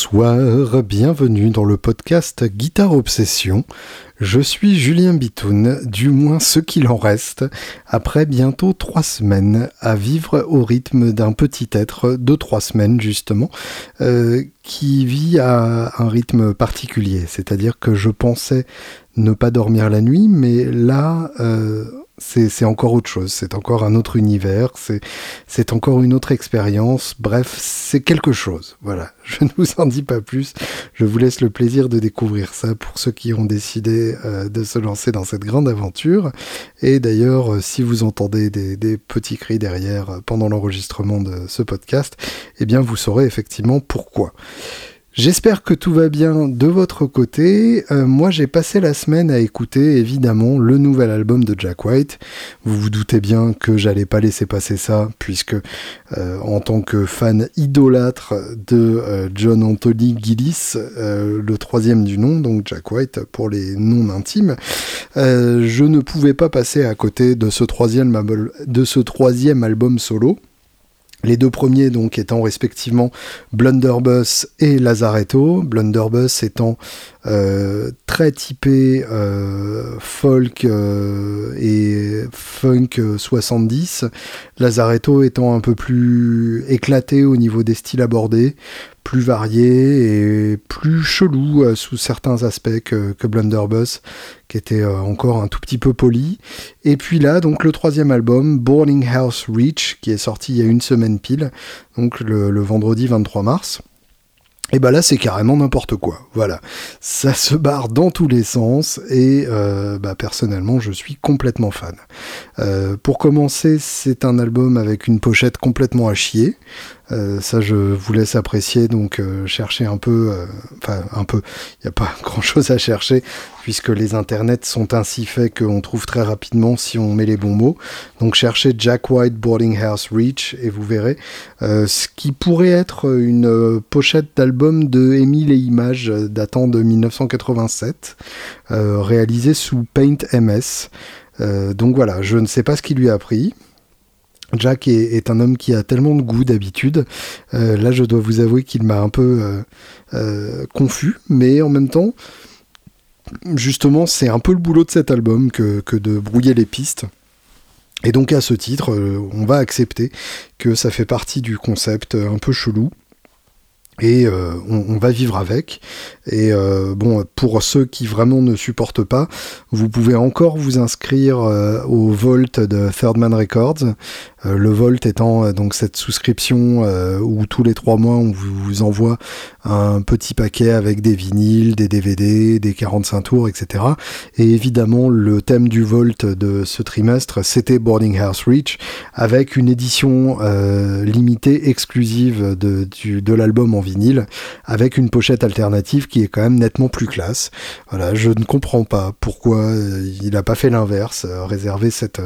Bonsoir, bienvenue dans le podcast Guitare Obsession. Je suis Julien Bitoun, du moins ce qu'il en reste, après bientôt trois semaines à vivre au rythme d'un petit être de trois semaines justement, euh, qui vit à un rythme particulier. C'est-à-dire que je pensais ne pas dormir la nuit, mais là, euh, c'est encore autre chose, c'est encore un autre univers, c'est encore une autre expérience, bref, c'est quelque chose. Voilà, je ne vous en dis pas plus, je vous laisse le plaisir de découvrir ça pour ceux qui ont décidé euh, de se lancer dans cette grande aventure. Et d'ailleurs, euh, si vous entendez des, des petits cris derrière euh, pendant l'enregistrement de ce podcast, eh bien vous saurez effectivement pourquoi. J'espère que tout va bien de votre côté. Euh, moi, j'ai passé la semaine à écouter évidemment le nouvel album de Jack White. Vous vous doutez bien que j'allais pas laisser passer ça, puisque euh, en tant que fan idolâtre de euh, John Anthony Gillis, le troisième du nom, donc Jack White pour les non intimes, je ne pouvais pas passer à côté de ce troisième, de ce troisième album solo. Les deux premiers donc étant respectivement Blunderbuss et Lazaretto. Blunderbuss étant euh, très typé euh, folk euh, et funk 70. Lazaretto étant un peu plus éclaté au niveau des styles abordés, plus varié et plus chelou sous certains aspects que, Blunderbuss, qui était encore un tout petit peu poli. Et puis là, donc le troisième album, Boarding House Reach, qui est sorti il y a une semaine pile, donc le vendredi 23 mars. Et bah là c'est carrément n'importe quoi. Voilà, ça se barre dans tous les sens et euh, bah, personnellement je suis complètement fan. Euh, pour commencer, c'est un album avec une pochette complètement à chier. Euh, ça, je vous laisse apprécier, donc euh, chercher un peu, euh, enfin un peu, il n'y a pas grand-chose à chercher, puisque les internets sont ainsi faits qu'on trouve très rapidement si on met les bons mots. Donc cherchez Jack White Boarding House Reach et vous verrez ce qui pourrait être une pochette d'album de Émile et Images datant de 1987, réalisée sous Paint MS. donc voilà, je ne sais pas ce qui lui a pris. Jack est, un homme qui a tellement de goût d'habitude. Euh, là, je dois vous avouer qu'il m'a un peu euh, euh, confus, mais en même temps, justement, c'est un peu le boulot de cet album que, que, de brouiller les pistes. Et donc, à ce titre, on va accepter que ça fait partie du concept un peu chelou et euh, on, va vivre avec. Et euh, bon, pour ceux qui vraiment ne supportent pas, vous pouvez encore vous inscrire euh, au Volt de Third Man Records. le Volt étant donc cette souscription où tous les trois mois on vous, envoie un petit paquet avec des vinyles, des DVD, des 45 tours, etc. Et évidemment, le thème du Volt de ce trimestre, c'était Boarding House Reach, avec une édition limitée exclusive de, de l'album en avec une pochette alternative qui est quand même nettement plus classe. Voilà, je ne comprends pas pourquoi euh, il n'a pas fait l'inverse, euh, réserver cette,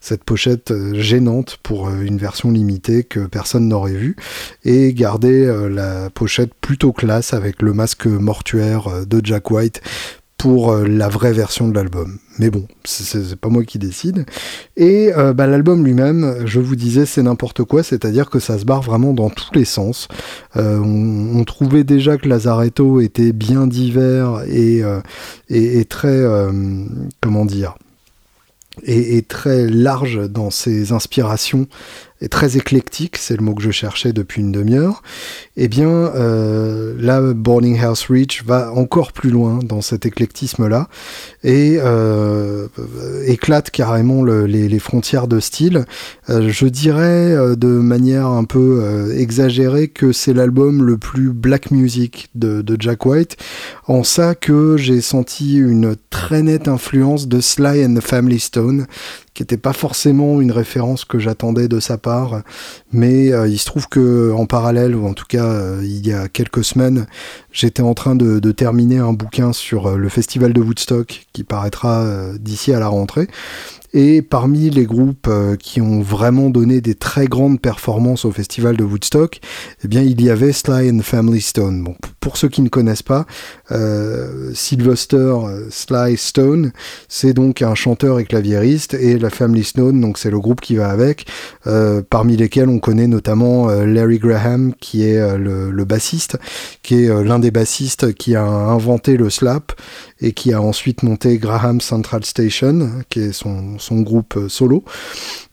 cette pochette euh, gênante pour une version limitée que personne n'aurait vue et garder la pochette plutôt classe avec le masque mortuaire de Jack White pour euh, la vraie version de l'album. Mais bon, c'est pas moi qui décide. Et euh, bah, l'album lui-même, je vous disais, c'est n'importe quoi, c'est-à-dire que ça se barre vraiment dans tous les sens. Euh, on, trouvait déjà que Lazaretto était bien divers et, très, comment dire, et, très large dans ses inspirations est très éclectique, c'est le mot que je cherchais depuis une demi-heure, eh bien euh, là, Boarding House Reach va encore plus loin dans cet éclectisme-là et euh, éclate carrément les, frontières de style. Euh, je dirais de manière un peu exagérée que c'est l'album le plus black music de, de, Jack White, en ça que j'ai senti une très nette influence de Sly and the Family Stone, qui n'était pas forcément une référence que j'attendais de sa part, mais euh, il se trouve que en parallèle, ou en tout cas euh, il y a quelques semaines, j'étais en train de, terminer un bouquin sur euh, le festival de Woodstock qui paraîtra d'ici à la rentrée. Et parmi les groupes qui ont vraiment donné des très grandes performances au festival de Woodstock, eh bien, il y avait Sly and Family Stone. Bon, pour ceux qui ne connaissent pas, Sylvester Sly Stone, c'est donc un chanteur et claviériste, et la Family Stone, donc c'est le groupe qui va avec, parmi lesquels on connaît notamment Larry Graham, qui est le bassiste, qui est l'un des bassistes qui a inventé le slap et qui a ensuite monté Graham Central Station, qui est son, son groupe euh, solo.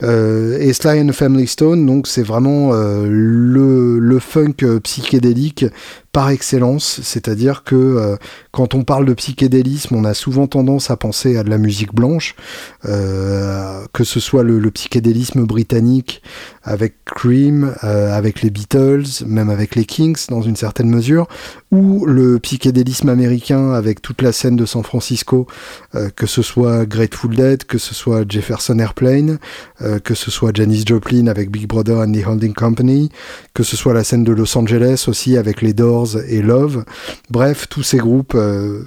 Euh, et Sly and Family Stone, donc c'est vraiment euh, le, le, funk psychédélique par excellence, c'est-à-dire que quand on parle de psychédélisme, on a souvent tendance à penser à de la musique blanche, que ce soit le, psychédélisme britannique avec Cream, avec les Beatles, même avec les Kings dans une certaine mesure, ou le psychédélisme américain avec toute la scène de San Francisco, euh, que ce soit Grateful Dead, que ce soit Jefferson Airplane, euh, que ce soit Janis Joplin avec Big Brother and the Holding Company, que ce soit la scène de Los Angeles aussi avec les Doors et Love. Bref, tous ces groupes euh,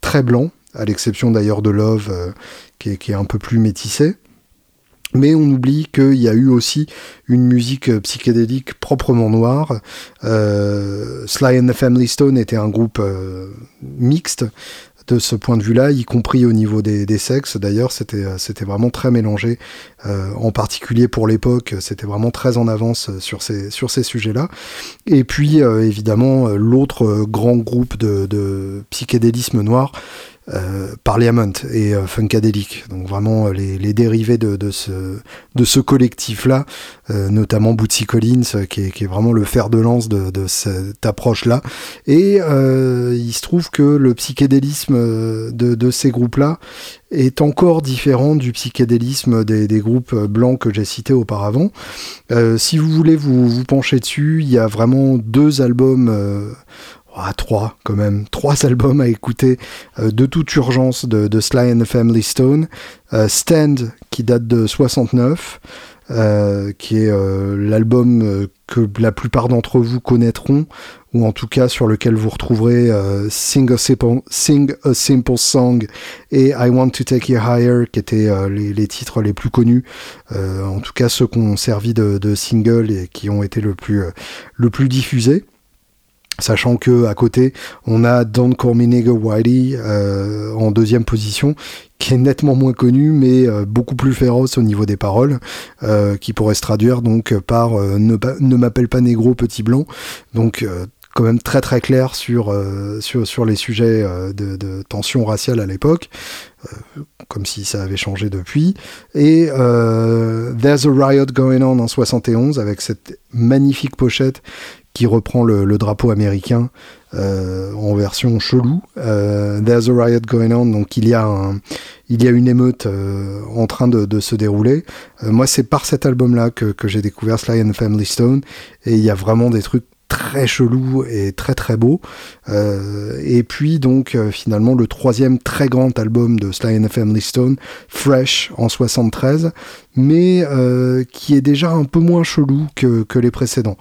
très blancs, à l'exception d'ailleurs de Love, qui est, un peu plus métissé. Mais on oublie qu'il y a eu aussi une musique psychédélique proprement noire. Sly and the Family Stone était un groupe mixte de ce point de vue-là, y compris au niveau des, sexes. D'ailleurs, c'était c'était vraiment très mélangé, euh, en particulier pour l'époque. C'était vraiment très en avance sur ces sur ces sujets-là. Et puis euh, évidemment, l'autre grand groupe de, psychédélisme noir, euh, Parliament et euh, Funkadelic. Donc vraiment euh, les, dérivés de, ce, collectif-là, notamment Bootsy Collins, qui est, vraiment le fer de lance de, cette approche-là. Et il se trouve que le psychédélisme de, ces groupes-là est encore différent du psychédélisme des, groupes blancs que j'ai cités auparavant. si vous voulez vous, vous pencher dessus, il y a vraiment deux albums ah, trois quand même, trois albums à écouter euh, de toute urgence de, Sly and the Family Stone. Euh, Stand qui date de 69, euh, qui est l'album que la plupart d'entre vous connaîtront, ou en tout cas sur lequel vous retrouverez Sing a, Simple, Song et I Want to Take You Higher, qui étaient les, titres les plus connus, en tout cas ceux qui ont servi de, de single et qui ont été le plus, le plus diffusés. Sachant que à côté, on a Me Nigga Whitey euh, en deuxième position, qui est nettement moins connu, mais euh, beaucoup plus féroce au niveau des paroles, euh, qui pourrait se traduire donc par ne, m'appelle pas négro petit blanc. Donc quand même très très clair sur les sujets de, de, tension raciale à l'époque, comme si ça avait changé depuis. Et There's a Riot Going On en 71 avec cette magnifique pochette qui reprend le, drapeau américain euh, en version chelou. Euh, There's a riot going on, donc il y a, une émeute euh, en train de, se dérouler. moi, c'est par cet album-là que, j'ai découvert Sly and Family Stone, et il y a vraiment des trucs très chelou et très très beau. Euh, et puis donc finalement le troisième très grand album de Sly and the Family Stone, Fresh en 73, mais euh, qui est déjà un peu moins chelou que, que les précédents.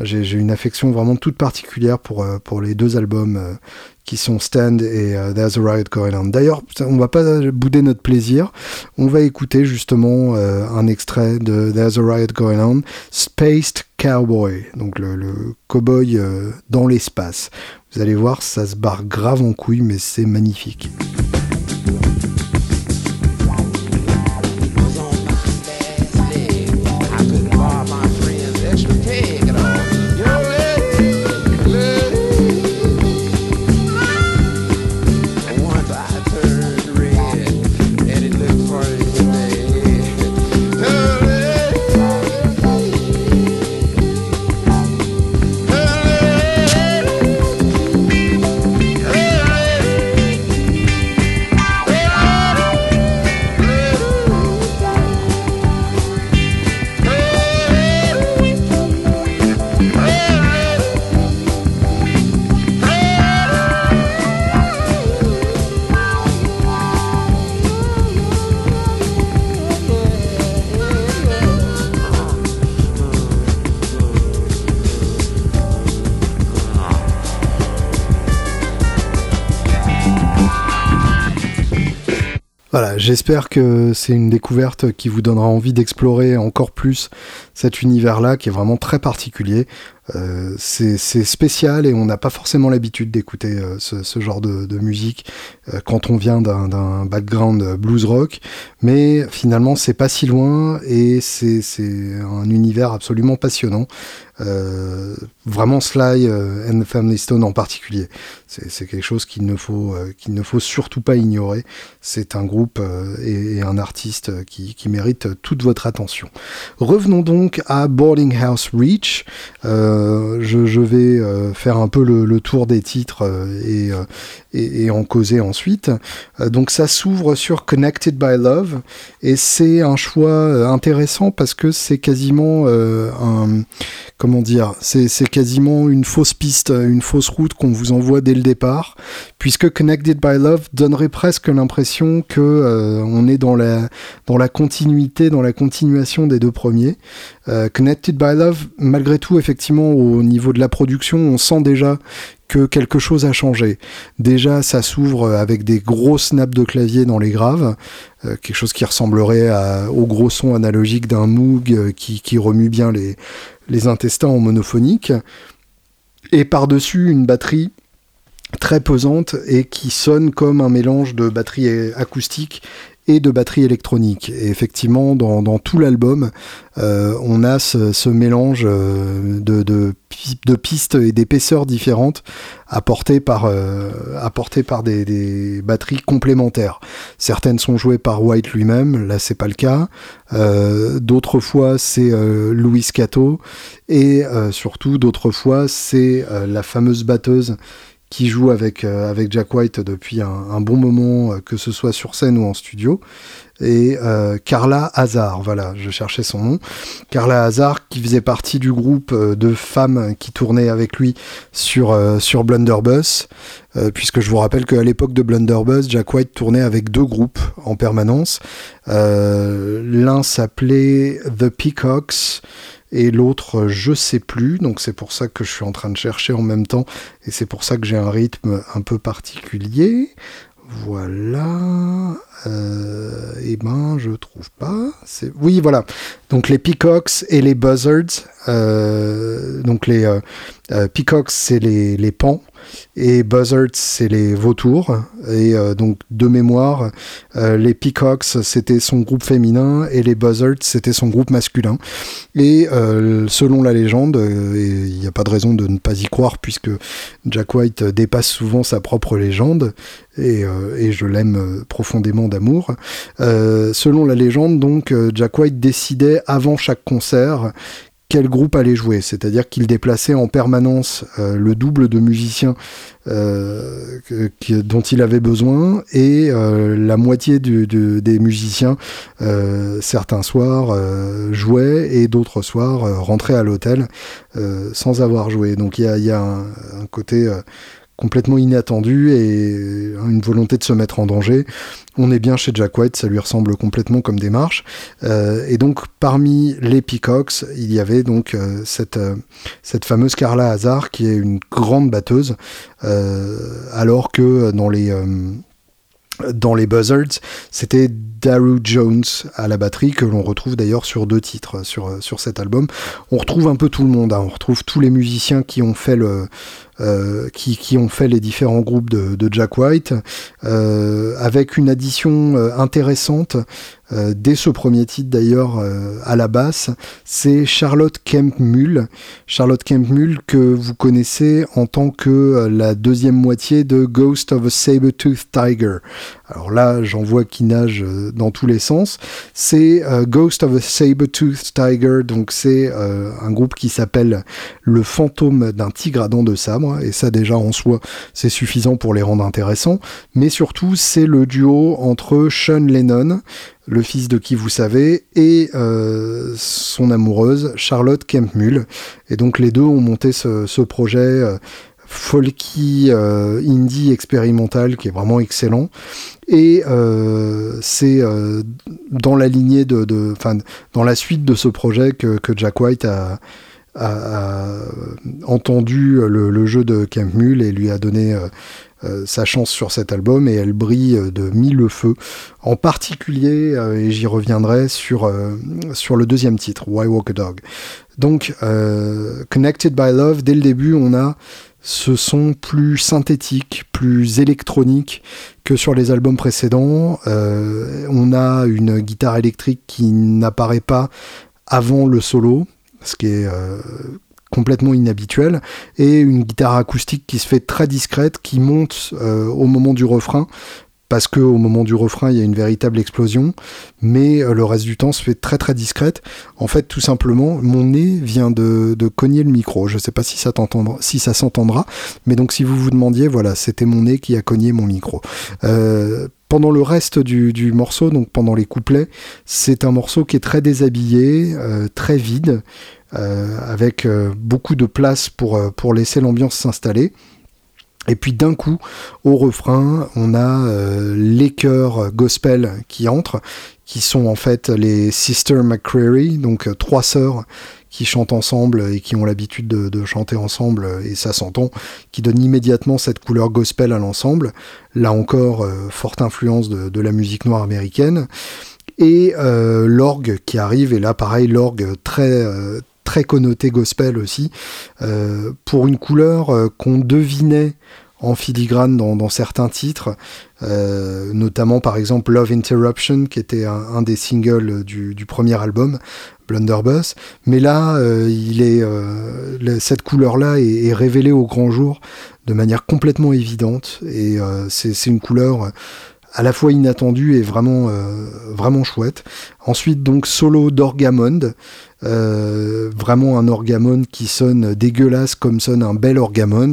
J'ai une affection vraiment toute particulière pour, pour les deux albums qui sont Stand et euh, There's a Riot Going On. D'ailleurs, on va pas bouder notre plaisir. On va écouter justement euh, un extrait de There's a Riot Going On, Spaced Cowboy, donc le, cowboy euh, dans l'espace. Vous allez voir, ça se barre grave en couille, mais c'est magnifique. J'espère que c'est une découverte qui vous donnera envie d'explorer encore plus cet univers-là qui est vraiment très particulier. Euh, c'est spécial et on n'a pas forcément l'habitude d'écouter euh, ce, genre de, musique euh, quand on vient d'un background blues rock, mais finalement c'est pas si loin et c'est un univers absolument passionnant. vraiment Sly and the Family Stone en particulier. C'est quelque chose qu'il ne, faut, ne faut surtout pas ignorer. C'est un groupe et, un artiste qui, mérite toute votre attention. Revenons donc à Boarding House Reach. Je, vais euh, faire un peu le, tour des titres euh, et, en causer ensuite. donc ça s'ouvre sur Connected by Love et c'est un choix intéressant parce que c'est quasiment un comment dire, c'est quasiment une fausse piste, une fausse route qu'on vous envoie dès le départ, puisque Connected by Love donnerait presque l'impression que on est dans la dans la continuité, dans la continuation des deux premiers. Connected by Love, malgré tout, effectivement, au niveau de la production, on sent déjà que quelque chose a changé. Déjà, ça s'ouvre avec des gros snaps de clavier dans les graves, euh, quelque chose qui ressemblerait au gros son analogique d'un Moog euh, qui, remue bien les, les intestins en monophonique. Et par-dessus, une batterie très pesante et qui sonne comme un mélange de batterie acoustique et de batterie électronique. Et effectivement, dans, dans tout l'album, euh, on a ce, mélange euh, de, de, pistes et d'épaisseurs différentes apportées par, euh, apportées par des, batteries complémentaires. Certaines sont jouées par White lui-même, là c'est pas le cas. D'autres fois c'est Louis Cato et surtout d'autres fois c'est la fameuse batteuse qui joue avec, euh, avec Jack White depuis un, bon moment, euh, que ce soit sur scène ou en studio. Et euh, Carla Hazard, voilà, je cherchais son nom. Carla Hazard, qui faisait partie du groupe de femmes qui tournaient avec lui sur, sur Blunderbuss, puisque je vous rappelle qu'à l'époque de Blunderbuss, Jack White tournait avec deux groupes en permanence. L'un s'appelait The Peacocks, et l'autre je sais plus, donc c'est pour ça que je suis en train de chercher en même temps, et c'est pour ça que j'ai un rythme un peu particulier. Voilà. Euh, eh ben, je trouve pas. Oui, voilà. Donc les peacocks et les buzzards. Euh, donc les euh, peacocks, c'est les, les pans et Buzzards, c'est les vautours. Et euh, donc, de mémoire, euh, les Peacocks, c'était son groupe féminin, et les Buzzards, c'était son groupe masculin. Et euh, selon la légende, il n'y a pas de raison de ne pas y croire, puisque Jack White dépasse souvent sa propre légende, et, et je l'aime profondément d'amour. selon la légende, donc, Jack White décidait avant chaque concert quel groupe allait jouer. C'est-à-dire qu'il déplaçait en permanence euh, le double de musiciens euh, dont il avait besoin et euh, la moitié des musiciens, certains soirs, jouaient et d'autres soirs rentraient à l'hôtel sans avoir joué. Donc il y a, un, côté complètement inattendu et une volonté de se mettre en danger. On est bien chez Jack White, ça lui ressemble complètement comme démarche. Euh, et donc parmi les Peacocks, il y avait donc euh, cette, euh, cette fameuse Carla Hazard qui est une grande batteuse, alors que dans les dans les Buzzards, c'était Daru Jones à la batterie, que l'on retrouve d'ailleurs sur deux titres sur, sur cet album. On retrouve un peu tout le monde, hein. on retrouve tous les musiciens qui ont fait le, qui, qui, ont fait les différents groupes de, de Jack White, euh, avec une addition euh, intéressante euh, dès ce premier titre d'ailleurs euh, à la basse, c'est Charlotte Kemp Mull. Charlotte Kemp Mull que vous connaissez en tant que euh, la deuxième moitié de Ghost of a Saber-Tooth Tiger. Alors là, j'en vois qui nage dans tous les sens. C'est Ghost of a Saber-Tooth Tiger, donc c'est un groupe qui s'appelle Le fantôme d'un tigre à dents de sabre, et ça déjà en soi, c'est suffisant pour les rendre intéressants. Mais surtout, c'est le duo entre Sean Lennon, le fils de qui vous savez, et euh, son amoureuse, Charlotte Kempmull. Et donc les deux ont monté ce, projet euh, folky euh, indie expérimental qui est vraiment excellent. Et c'est dans la lignée de, dans la suite de ce projet que, Jack White a, entendu le, jeu de Mule et lui a donné sa chance sur cet album et elle brille de mille feux. En particulier, euh, et j'y reviendrai sur, euh, sur le deuxième titre, Why Walk a Dog. Donc, Connected by Love, dès le début, on a ce son plus synthétique, plus électronique que sur les albums précédents. on a une guitare électrique qui n'apparaît pas avant le solo, ce qui est complètement inhabituel, et une guitare acoustique qui se fait très discrète, qui monte euh, au moment du refrain, parce que au moment du refrain il y a une véritable explosion, mais euh, le reste du temps se fait très très discrète. En fait, tout simplement, mon nez vient de, cogner le micro. Je ne sais pas si ça si ça s'entendra, mais donc si vous vous demandiez, voilà, c'était mon nez qui a cogné mon micro. Euh, pendant le reste du, morceau, donc pendant les couplets, c'est un morceau qui est très déshabillé, très vide. Euh, avec euh, beaucoup de place pour, euh, pour laisser l'ambiance s'installer. Et puis d'un coup, au refrain, on a les chœurs gospel qui entrent, qui sont en fait les Sister McCreary, donc trois sœurs qui chantent ensemble et qui ont l'habitude de, chanter ensemble, et ça s'entend, qui donne immédiatement cette couleur gospel à l'ensemble. Là encore, forte influence de, de, la musique noire américaine. Et l'orgue qui arrive, et là pareil, l'orgue très, très connoté gospel aussi, euh, pour une couleur euh, qu'on devinait en filigrane dans, certains titres, euh, notamment par exemple Love Interruption, qui était un, des singles du, premier album, Blunderbuss. Mais là, est, cette couleur-là est, révélée au grand jour de manière complètement évidente, et c'est une couleur à la fois inattendue et vraiment, vraiment chouette. Ensuite, donc, solo d'Orgamond, euh, vraiment un orgamon qui sonne dégueulasse comme sonne un bel orgamon,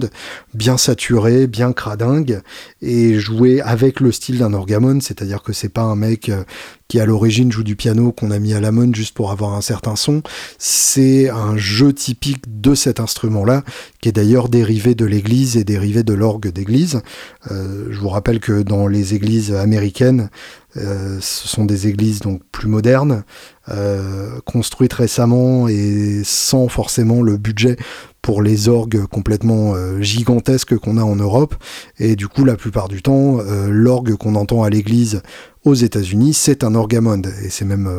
bien saturé, bien cradingue, et joué avec le style d'un orgamon, c'est-à-dire que c'est pas un mec euh, qui à l'origine joue du piano qu'on a mis à la main juste pour avoir un certain son, c'est un jeu typique de cet instrument-là, qui est d'ailleurs dérivé de l'église et dérivé de l'orgue d'église. Euh, je vous rappelle que dans les églises américaines, ce sont des églises donc plus modernes, euh, construites récemment et sans forcément le budget pour les orgues complètement euh, gigantesques qu'on a en Europe. Et du coup, la plupart du temps, l'orgue qu'on entend à l'église aux États-Unis, c'est un orgamonde. Et c'est même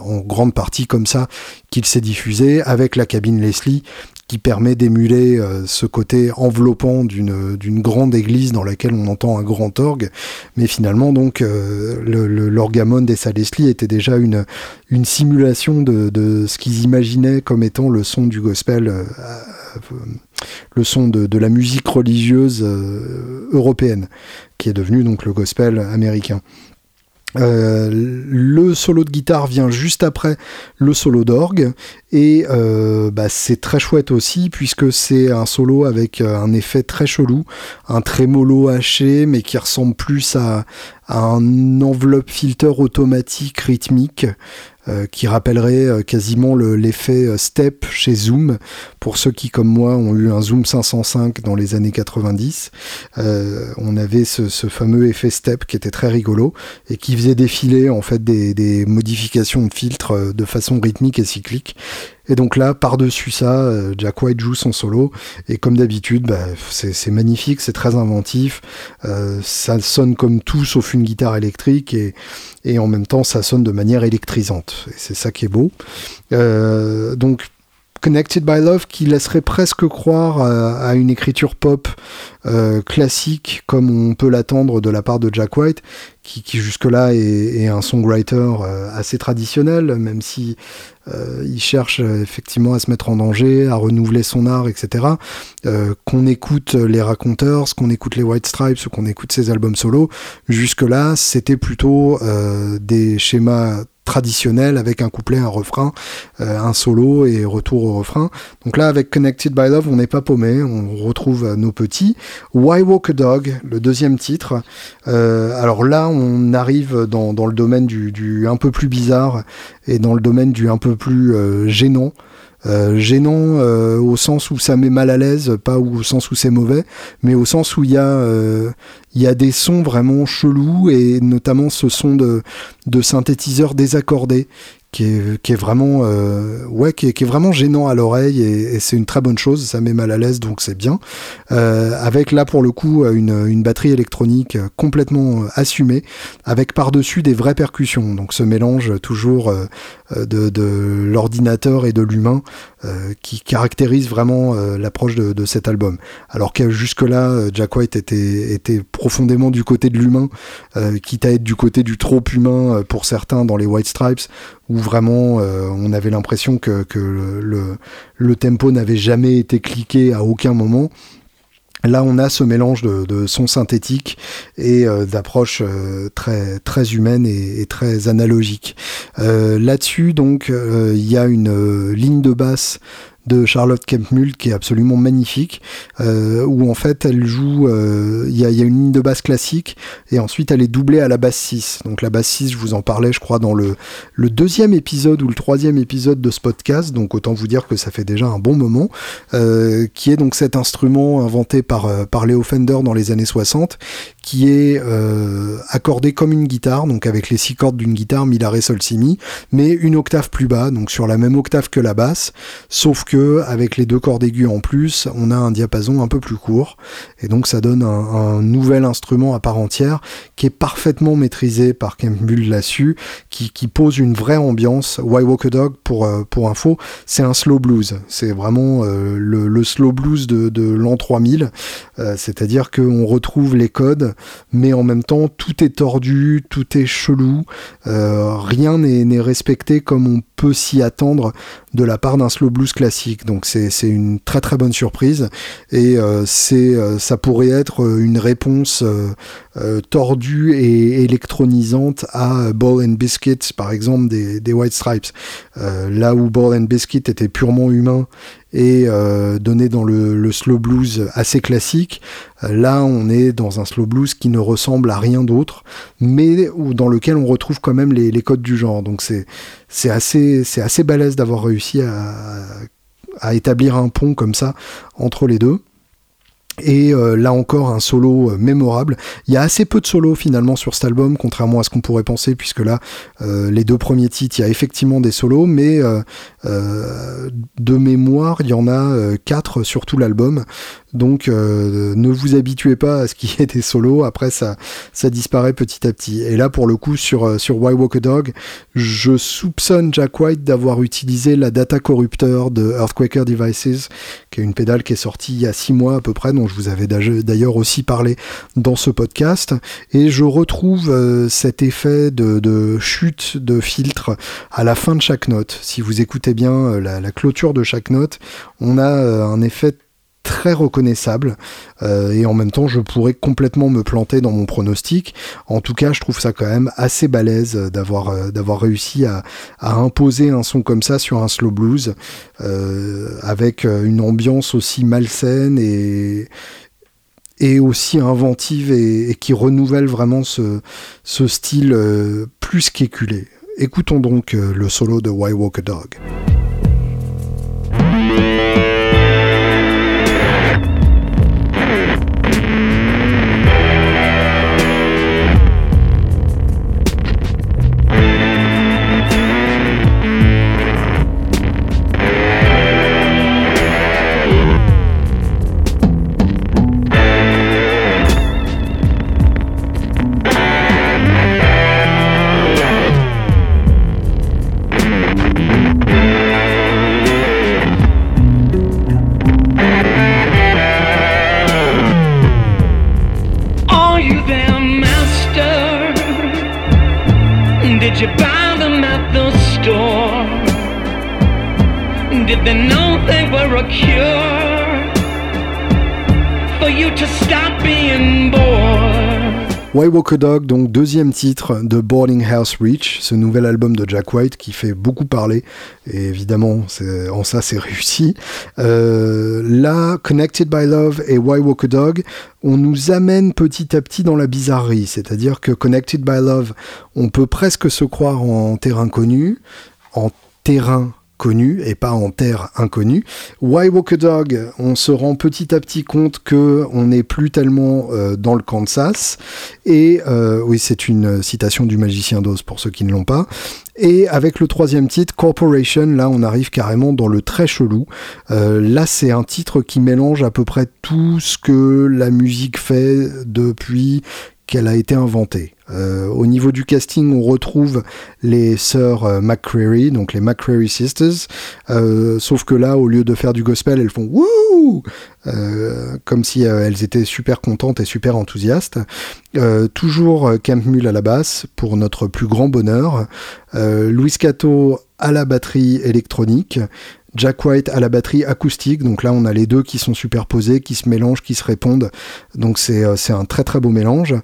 en grande partie comme ça qu'il s'est diffusé avec la cabine Leslie qui permet d'émuler euh, ce côté enveloppant d'une grande église dans laquelle on entend un grand orgue. Mais finalement, donc, euh, l'orgamon des Salesli était déjà une, simulation de, ce qu'ils imaginaient comme étant le son du gospel, euh, le son de, de, la musique religieuse européenne, qui est devenu donc le gospel américain. Euh, le solo de guitare vient juste après le solo d'orgue. Et euh, bah, c'est très chouette aussi puisque c'est un solo avec euh, un effet très chelou, un trémolo haché mais qui ressemble plus à, à un enveloppe filter automatique rythmique euh, qui rappellerait euh, quasiment l'effet euh, step chez Zoom, pour ceux qui, comme moi, ont eu un Zoom 505 dans les années 90. on avait ce, fameux effet step qui était très rigolo et qui faisait défiler en fait des, des modifications de filtres de façon rythmique et cyclique. Et donc là, par-dessus ça, euh, Jack White joue son solo. Et comme d'habitude, bah, c'est magnifique, c'est très inventif. Euh, ça sonne comme tout sauf une guitare électrique. Et, en même temps, ça sonne de manière électrisante. Et c'est ça qui est beau. Euh, donc Connected by Love qui laisserait presque croire à, une écriture pop euh, classique comme on peut l'attendre de la part de Jack White, qui, jusque-là est, un songwriter euh, assez traditionnel, même si euh, il cherche effectivement à se mettre en danger, à renouveler son art, etc. qu'on écoute les raconteurs, qu'on écoute les White Stripes ou qu'on écoute ses albums solo, jusque-là c'était plutôt des schémas traditionnel avec un couplet, un refrain, euh, un solo et retour au refrain. Donc là, avec Connected by Love, on n'est pas paumé, on retrouve nos petits. Why Walk a Dog, le deuxième titre. Euh, alors là, on arrive dans, le domaine du, un peu plus bizarre et dans le domaine du un peu plus euh, gênant. Euh, gênant euh, au sens où ça met mal à l'aise, pas au sens où c'est mauvais, mais au sens où il y a euh, y a des sons vraiment chelous et notamment ce son de, de synthétiseur désaccordé qui est, qui est vraiment euh, ouais qui est, qui est, vraiment gênant à l'oreille et, et c'est une très bonne chose ça met mal à l'aise donc c'est bien. Euh, avec là pour le coup une, une batterie électronique complètement assumée avec par dessus des vraies percussions. Donc ce mélange toujours euh, de, de l'ordinateur et de l'humain euh, qui caractérise vraiment euh, l'approche de, de, cet album. Alors que jusque là Jack White était, était profondément du côté de l'humain quitte à être du côté du trop humain pour certains dans les White Stripes où vraiment euh, on avait l'impression que, le, tempo n'avait jamais été cliqué à aucun moment. Là, on a ce mélange de, de sons synthétiques et euh, d'approches euh, très très humaines et, et très analogiques. Là-dessus, donc, il y a une ligne de basse de Charlotte Kempmult qui est absolument magnifique, euh, où en fait elle joue, euh, il y, a, une ligne de basse classique, et ensuite elle est doublée à la basse 6. Donc la basse 6, je vous en parlais, je crois, dans le, le deuxième épisode ou le troisième épisode de ce podcast, donc autant vous dire que ça fait déjà un bon moment, euh, qui est donc cet instrument inventé par, par Leo Fender dans les années 60, qui est accordé comme une guitare, donc avec les six cordes d'une guitare, mi, la, ré, sol, si, mi, mais une octave plus bas, donc sur la même octave que la basse, sauf que avec les deux cordes aiguës en plus, on a un diapason un peu plus court, et donc ça donne un, nouvel instrument à part entière qui est parfaitement maîtrisé par Campbell là-dessus, qui, pose une vraie ambiance. Why Walk a Dog, pour, euh, pour info, c'est un slow blues, c'est vraiment euh, le, slow blues de, l'an 3000, euh, c'est-à-dire qu'on retrouve les codes mais en même temps tout est tordu, tout est chelou, rien n'est respecté comme on peut s'y attendre de la part d'un slow blues classique. Donc c'est une très très bonne surprise et euh, c'est euh, ça pourrait être une réponse tordue et électronisante à Ball and Biscuit par exemple des White Stripes. Là où Ball and Biscuit était purement humain et euh, donné dans le, slow blues assez classique. Euh, là, on est dans un slow blues qui ne ressemble à rien d'autre, mais ou dans lequel on retrouve quand même les, codes du genre. Donc c'est assez c'est assez balèze d'avoir réussi à établir un pont comme ça entre les deux. Et euh, là encore un solo euh, mémorable. Il y a assez peu de solos finalement sur cet album, contrairement à ce qu'on pourrait penser, puisque là, euh, les deux premiers titres, il y a effectivement des solos, mais de mémoire, il y en a quatre sur tout l'album. Donc ne vous habituez pas à ce qu'il y ait des solos, après ça, ça disparaît petit à petit. Et là pour le coup sur, sur Why Walk a Dog, je soupçonne Jack White d'avoir utilisé la data corrupteur de Earthquaker Devices, qui est une pédale qui est sortie il y a six mois à peu près, dont je vous avais d'ailleurs aussi parlé dans ce podcast. Et je retrouve euh, cet effet de, chute de filtre à la fin de chaque note. Si vous écoutez bien euh, la, clôture de chaque note, on a euh, un effet très reconnaissable euh, et en même temps je pourrais complètement me planter dans mon pronostic en tout cas je trouve ça quand même assez balèze d'avoir euh, d'avoir réussi à, à, imposer un son comme ça sur un slow blues euh, avec une ambiance aussi malsaine et et aussi inventive et, et qui renouvelle vraiment ce, ce style euh, plus qu'éculé. Écoutons donc euh, le solo de Why Walk a Dog. Why Walk a Dog, donc deuxième titre de Boarding House Reach, ce nouvel album de Jack White qui fait beaucoup parler, et évidemment en ça c'est réussi. Euh, là, Connected by Love et Why Walk a Dog, on nous amène petit à petit dans la bizarrerie, c'est-à-dire que Connected by Love, on peut presque se croire en terrain connu, en terrain connue et pas en terre inconnue. Why Walk a Dog, on se rend petit à petit compte que on n'est plus tellement euh, dans le Kansas. Et euh, oui, c'est une citation du magicien d'Oz pour ceux qui ne l'ont pas. Et avec le troisième titre, Corporation, là on arrive carrément dans le très chelou. Euh, là c'est un titre qui mélange à peu près tout ce que la musique fait depuis qu'elle a été inventée. Euh, au niveau du casting, on retrouve les sœurs euh, McCreary, donc les McCreary Sisters, euh, sauf que là, au lieu de faire du gospel, elles font wouh comme si elles étaient super contentes et super enthousiastes. toujours Camp à la basse pour notre plus grand bonheur. Louis Cato à la batterie électronique. Jack White à la batterie acoustique, donc là on a les deux qui sont superposés, qui se mélangent, qui se répondent, donc c'est un très très beau mélange.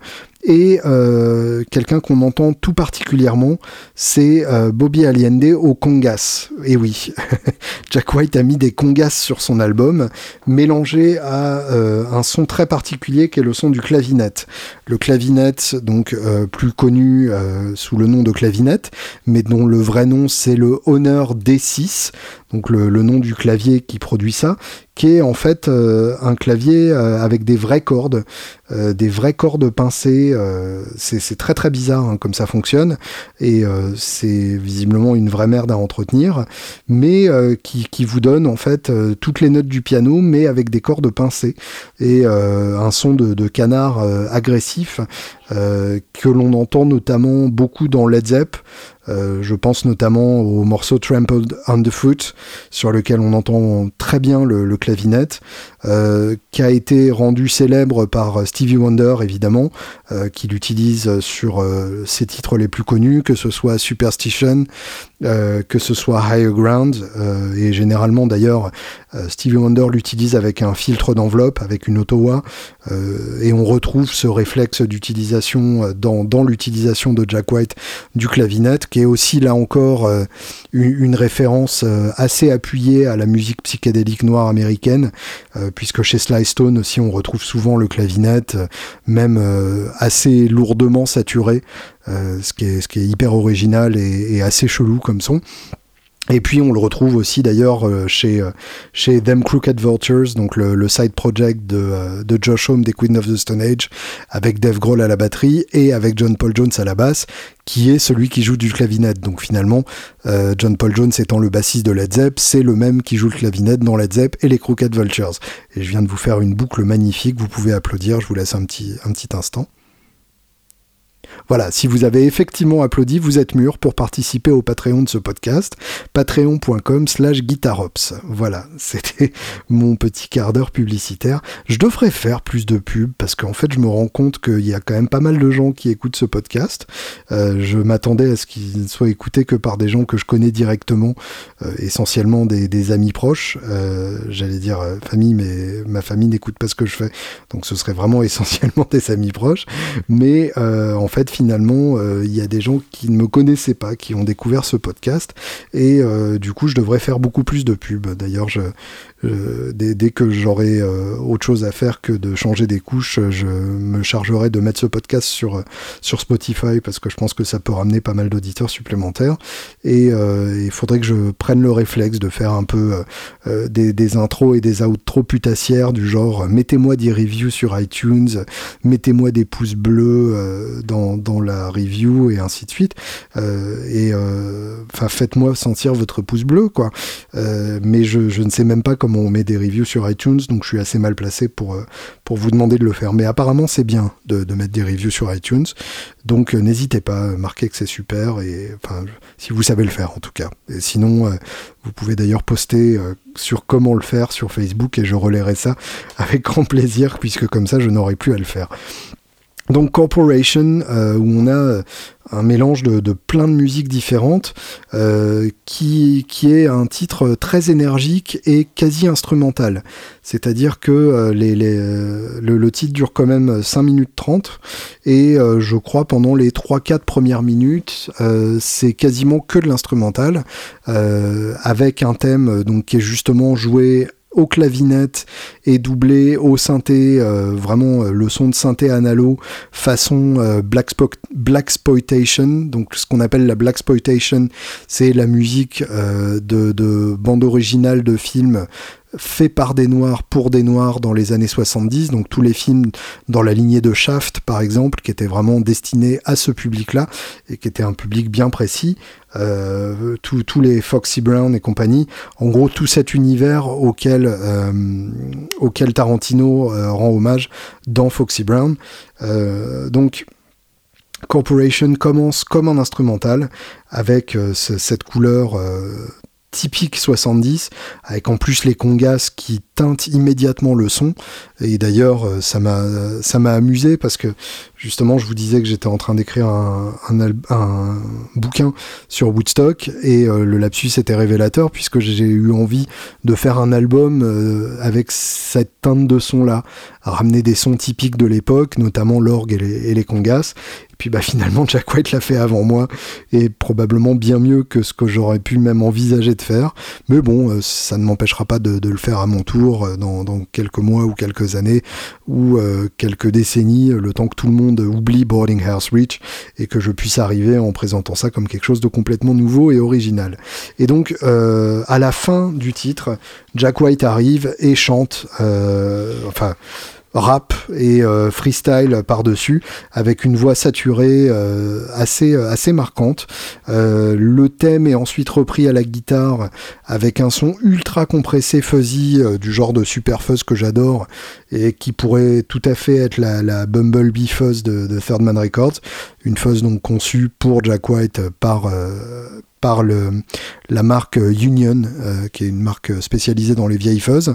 Et euh, quelqu'un qu'on entend tout particulièrement, c'est euh, Bobby Allende au congas. Et oui, Jack White a mis des congas sur son album, mélangé à euh, un son très particulier qui est le son du clavinette. Le clavinette, donc plus connu sous le nom de clavinette, mais dont le vrai nom c'est le Honor D6, donc le, nom du clavier qui produit ça, qui est en fait euh, un clavier euh, avec des vraies cordes, euh, des vraies cordes pincées. c'est très très bizarre hein, comme ça fonctionne et c'est visiblement une vraie merde à entretenir, mais qui, vous donne en fait toutes les notes du piano, mais avec des cordes pincées et un son de, de canard agressif que l'on entend notamment beaucoup dans Led Zepp. Euh, je pense notamment au morceau Trampled Underfoot, sur lequel on entend très bien le, le clavinette, qui a été rendu célèbre par Stevie Wonder, évidemment, euh, qui l'utilise sur ses titres les plus connus, que ce soit Superstition, que ce soit Higher Ground, et généralement d'ailleurs, Stevie Wonder l'utilise avec un filtre d'enveloppe, avec une Ottawa, et on retrouve ce réflexe d'utilisation dans, l'utilisation de Jack White du clavinette, qui est aussi là encore euh, une, référence euh, assez appuyée à la musique psychédélique noire américaine, euh, puisque chez Sly Stone aussi on retrouve souvent le clavinette, même assez lourdement saturé, est, ce qui est hyper original et assez chelou comme son. Et puis on le retrouve aussi d'ailleurs euh, chez, euh, chez Them Crooked Vultures, donc le, side project de, euh, de, Josh Homme des Queen of the Stone Age, avec Dave Grohl à la batterie et avec John Paul Jones à la basse, qui est celui qui joue du clavinette. Donc finalement, John Paul Jones étant le bassiste de Led Zepp, c'est le même qui joue le clavinette dans Led Zepp et les Crooked Vultures. Et je viens de vous faire une boucle magnifique, vous pouvez applaudir, je vous laisse un petit, un petit instant. Voilà, si vous avez effectivement applaudi, vous êtes mûr pour participer au Patreon de ce podcast, patreon.com slash guitarops. Voilà, c'était mon petit quart d'heure publicitaire. Je devrais faire plus de pubs parce qu'en fait, je me rends compte qu'il y a quand même pas mal de gens qui écoutent ce podcast. Euh, je m'attendais à ce qu'il soit écouté que par des gens que je connais directement, euh, essentiellement des, amis proches. Euh, j'allais dire famille, mais ma famille n'écoute pas ce que je fais, donc ce serait vraiment essentiellement des amis proches. Mais en fait, finalement, euh, il y a des gens qui ne me connaissaient pas, qui ont découvert ce podcast. Et euh, du coup, je devrais faire beaucoup plus de pubs. D'ailleurs, je, euh, dès, que j'aurai euh, autre chose à faire que de changer des couches, je me chargerai de mettre ce podcast sur, sur Spotify parce que je pense que ça peut ramener pas mal d'auditeurs supplémentaires. Et euh, il faudrait que je prenne le réflexe de faire un peu des, des, intros et des outros putassières du genre mettez-moi des reviews sur iTunes, mettez-moi des pouces bleus dans, dans la review et ainsi de suite. et faites-moi sentir votre pouce bleu, quoi. mais je, je ne sais même pas comment on met des reviews sur iTunes, donc je suis assez mal placé pour, euh, vous demander de le faire. Mais apparemment, c'est bien de, mettre des reviews sur iTunes, donc euh, n'hésitez pas, marquez que c'est super, et enfin, si vous savez le faire en tout cas. Et sinon, euh, vous pouvez d'ailleurs poster sur comment le faire sur Facebook, et je relayerai ça avec grand plaisir, puisque comme ça, je n'aurai plus à le faire. Donc Corporation, euh, où on a euh, un mélange de, plein de musiques différentes, euh, qui, qui est un titre très énergique et quasi instrumental. C'est-à-dire que le, titre dure quand même 5 minutes 30, et je crois pendant les 3-4 premières minutes, c'est quasiment que de l'instrumental, avec un thème donc, qui est justement joué aux clavinettes et doublé au synthé, vraiment le son de synthé analo façon Black, Blaxploitation. Donc ce qu'on appelle la Blaxploitation, c'est la musique de, de bande originale de films fait par des noirs pour des noirs dans les années 70, donc tous les films dans la lignée de Shaft par exemple, qui étaient vraiment destinés à ce public-là, et qui était un public bien précis, euh, tous les Foxy Brown et compagnie, en gros tout cet univers auquel, euh, Tarantino euh, rend hommage dans Foxy Brown. donc Corporation commence comme un instrumental avec cette couleur typique 70, avec en plus les congas qui teintent immédiatement le son. Et d'ailleurs, euh, ça m'a amusé parce que justement, je vous disais que j'étais en train d'écrire un, un, bouquin sur Woodstock et euh, le lapsus était révélateur puisque j'ai eu envie de faire un album euh, avec cette teinte de son là, ramener des sons typiques de l'époque, notamment l'orgue et et les congas, puis bah finalement Jack White l'a fait avant moi et probablement bien mieux que ce que j'aurais pu même envisager de faire. Mais bon, euh, ça ne m'empêchera pas de, le faire à mon tour euh, dans, quelques mois ou quelques années ou euh, quelques décennies, le temps que tout le monde oublie Boarding House Reach et que je puisse arriver en présentant ça comme quelque chose de complètement nouveau et original. Et donc à la fin du titre, Jack White arrive et chante, enfin rap et euh, freestyle par-dessus, avec une voix saturée euh, assez, euh, assez marquante. le thème est ensuite repris à la guitare avec un son ultra compressé fuzzy, du genre de super fuzz que j'adore, et qui pourrait tout à fait être la, la Bumblebee fuzz de, de, Third Man Records, une fuzz donc conçue pour Jack White par par le, la marque Union, qui est une marque spécialisée dans les vieilles fuzz.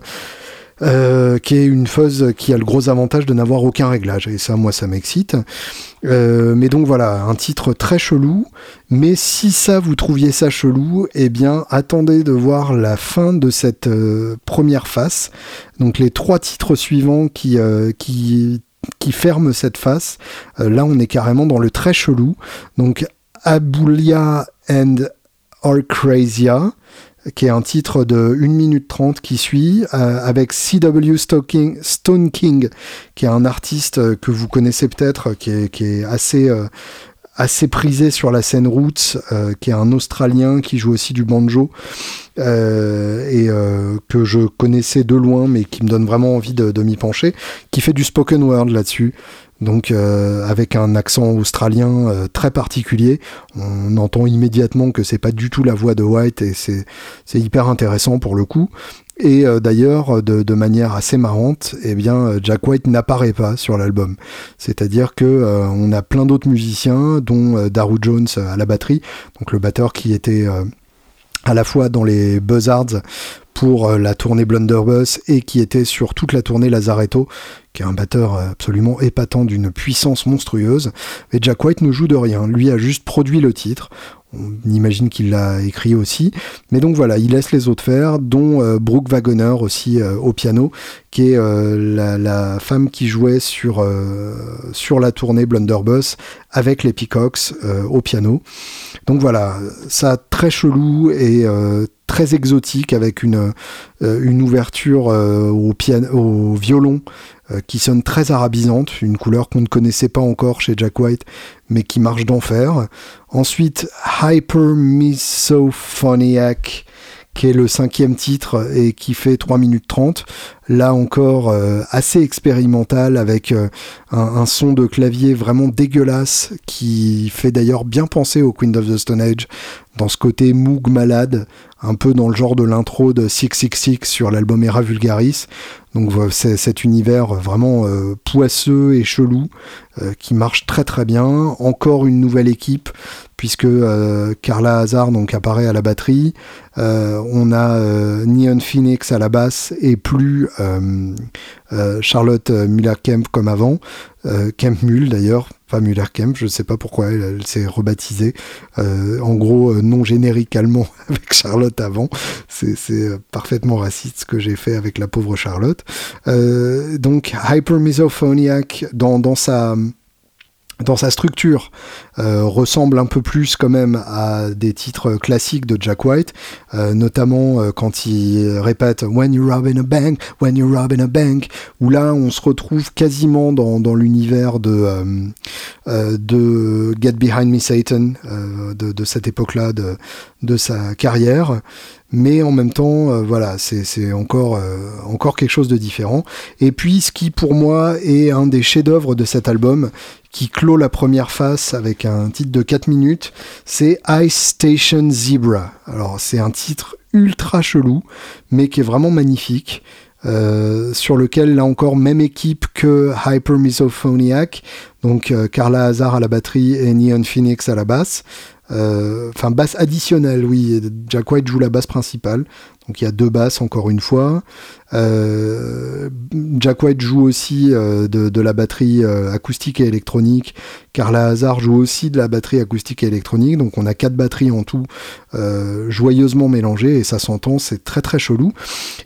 Euh, qui est une fuzz qui a le gros avantage de n'avoir aucun réglage. Et ça, moi, ça m'excite. Euh, mais donc voilà, un titre très chelou. Mais si ça, vous trouviez ça chelou, eh bien, attendez de voir la fin de cette euh, première face. Donc les trois titres suivants qui, qui, qui ferment cette face. là, on est carrément dans le très chelou. Donc Abulia and Orcrasia qui est un titre de 1 minute 30 qui suit, euh, avec C.W. Stone King, qui est un artiste que vous connaissez peut-être, qui est, euh, assez prisé sur la scène roots, euh, qui est un Australien qui joue aussi du banjo, et que je connaissais de loin, mais qui me donne vraiment envie de m'y pencher, qui fait du spoken word là-dessus donc euh, avec un accent australien euh, très particulier. On entend immédiatement que c'est pas du tout la voix de White et c'est hyper intéressant pour le coup. Et euh, d'ailleurs, de, manière assez marrante, eh bien, Jack White n'apparaît pas sur l'album. C'est-à-dire que on a plein d'autres musiciens, dont Daru Jones à la batterie, donc le batteur qui était à la fois dans les Buzzards pour euh, la tournée Blunderbuss et qui était sur toute la tournée Lazaretto, qui est un batteur euh, absolument épatant d'une puissance monstrueuse. Mais Jack White ne joue de rien, lui a juste produit le titre. On imagine qu'il l'a écrit aussi. Mais donc voilà, il laisse les autres faire, dont euh, Brooke Wagoner aussi au piano, qui est la, femme qui jouait sur, la tournée Blunderbuss avec les Peacocks au piano. Donc voilà, ça très chelou et très exotique avec une, euh, une ouverture euh, au, au violon euh, qui sonne très arabisante, une couleur qu'on ne connaissait pas encore chez Jack White, mais qui marche d'enfer. Ensuite, Hyper Misophoniac, qui est le cinquième titre et qui fait 3 minutes 30. Là encore, assez expérimental avec un, un, son de clavier vraiment dégueulasse qui fait d'ailleurs bien penser au Queen of the Stone Age dans ce côté Moog malade, un peu dans le genre de l'intro de 666 sur l'album Era Vulgaris. Donc c'est cet univers vraiment euh, poisseux et chelou euh, qui marche très très bien. Encore une nouvelle équipe puisque euh, Carla Hazard donc apparaît à la batterie. on a Neon Phoenix à la basse et plus Charlotte Muller-Kemp comme avant. Kemp Mull d'ailleurs pas Müller-Kemp, je ne sais pas pourquoi elle, s'est rebaptisée. Euh, en gros, euh, non générique allemand avec Charlotte avant. C'est euh, parfaitement raciste ce que j'ai fait avec la pauvre Charlotte. donc, Hyper Misophoniac, dans, dans sa dans sa structure euh, ressemble un peu plus quand même à des titres classiques de Jack White, euh, notamment euh, quand il répète When you rob in a bank, when you rob in a bank, où là on se retrouve quasiment dans, l'univers de, Get Behind Me Satan, de, cette époque-là de sa carrière mais en même temps, voilà, c'est encore, encore quelque chose de différent. Et puis, ce qui pour moi est un des chefs-d'œuvre de cet album, qui clôt la première face avec un titre de 4 minutes, c'est Ice Station Zebra. Alors c'est un titre ultra chelou, mais qui est vraiment magnifique. Euh, sur lequel là encore même équipe que Hyper Misophoniac, donc euh, Carla Hazard à la batterie et Neon Phoenix à la basse. Euh, enfin basse additionnelle, oui. Jack White joue la basse principale, donc il y a deux basses encore une fois. Euh, Jack White joue aussi euh, de, la batterie euh, acoustique et électronique. Carla Hazard joue aussi de la batterie acoustique et électronique. Donc on a quatre batteries en tout, joyeusement mélangées et ça s'entend, c'est très très chelou.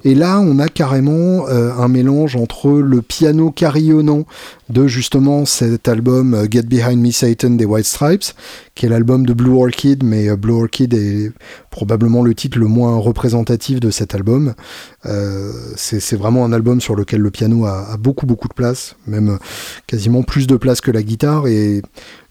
Et là, on a carrément un mélange entre le piano carillonnant de justement cet album Get Behind Me Satan des White Stripes, qui est l'album de Blue Orchid, mais Blue Orchid est probablement le titre le moins représentatif de cet album. C'est vraiment un album sur lequel le piano a, beaucoup beaucoup de place, même quasiment plus de place que la guitare. Et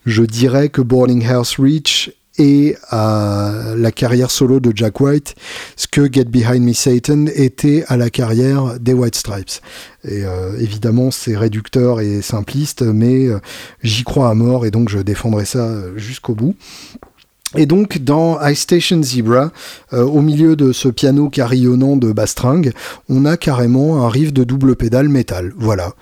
je dirais que Boarding House Reach est à la carrière solo de Jack White ce que Get Behind Me Satan était à la carrière des White Stripes. Et euh, évidemment, c'est réducteur et simpliste, mais euh, j'y crois à mort et donc je défendrai ça jusqu'au bout. Et donc dans High Station Zebra, euh, au milieu de ce piano carillonnant de Bastring, on a carrément un riff de double pédale métal. Voilà.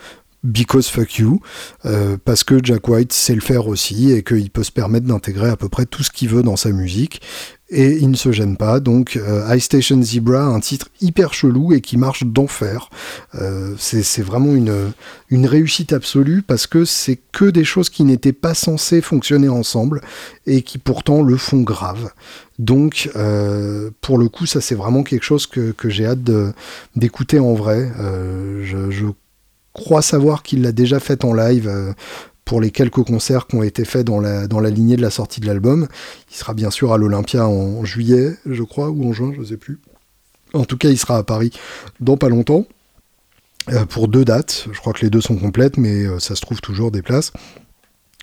Because fuck you, euh, parce que Jack White sait le faire aussi et qu'il peut se permettre d'intégrer à peu près tout ce qu'il veut dans sa musique et il ne se gêne pas. Donc euh, High Station Zebra, un titre hyper chelou et qui marche d'enfer. Euh, c'est vraiment une, une réussite absolue parce que c'est que des choses qui n'étaient pas censées fonctionner ensemble et qui pourtant le font grave. Donc euh, pour le coup, ça c'est vraiment quelque chose que, que j'ai hâte d'écouter en vrai. Je, je, crois savoir qu'il l'a déjà fait en live pour les quelques concerts qui ont été faits dans la, lignée de la sortie de l'album. Il sera bien sûr à l'Olympia en juillet, je crois, ou en juin, je ne sais plus. En tout cas, il sera à Paris dans pas longtemps. Euh, pour deux dates. Je crois que les deux sont complètes, mais euh, ça se trouve toujours des places.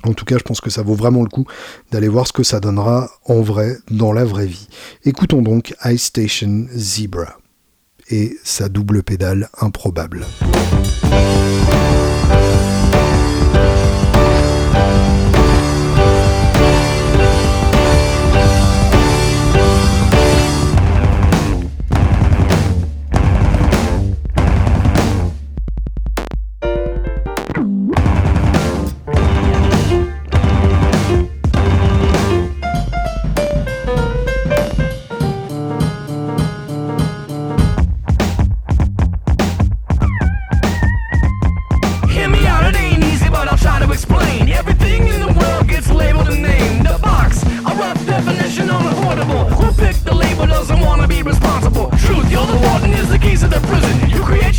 En tout cas, je pense que ça vaut vraiment le coup d'aller voir ce que ça donnera en vrai, dans la vraie vie. Écoutons donc Ice Station Zebra et sa double pédale improbable.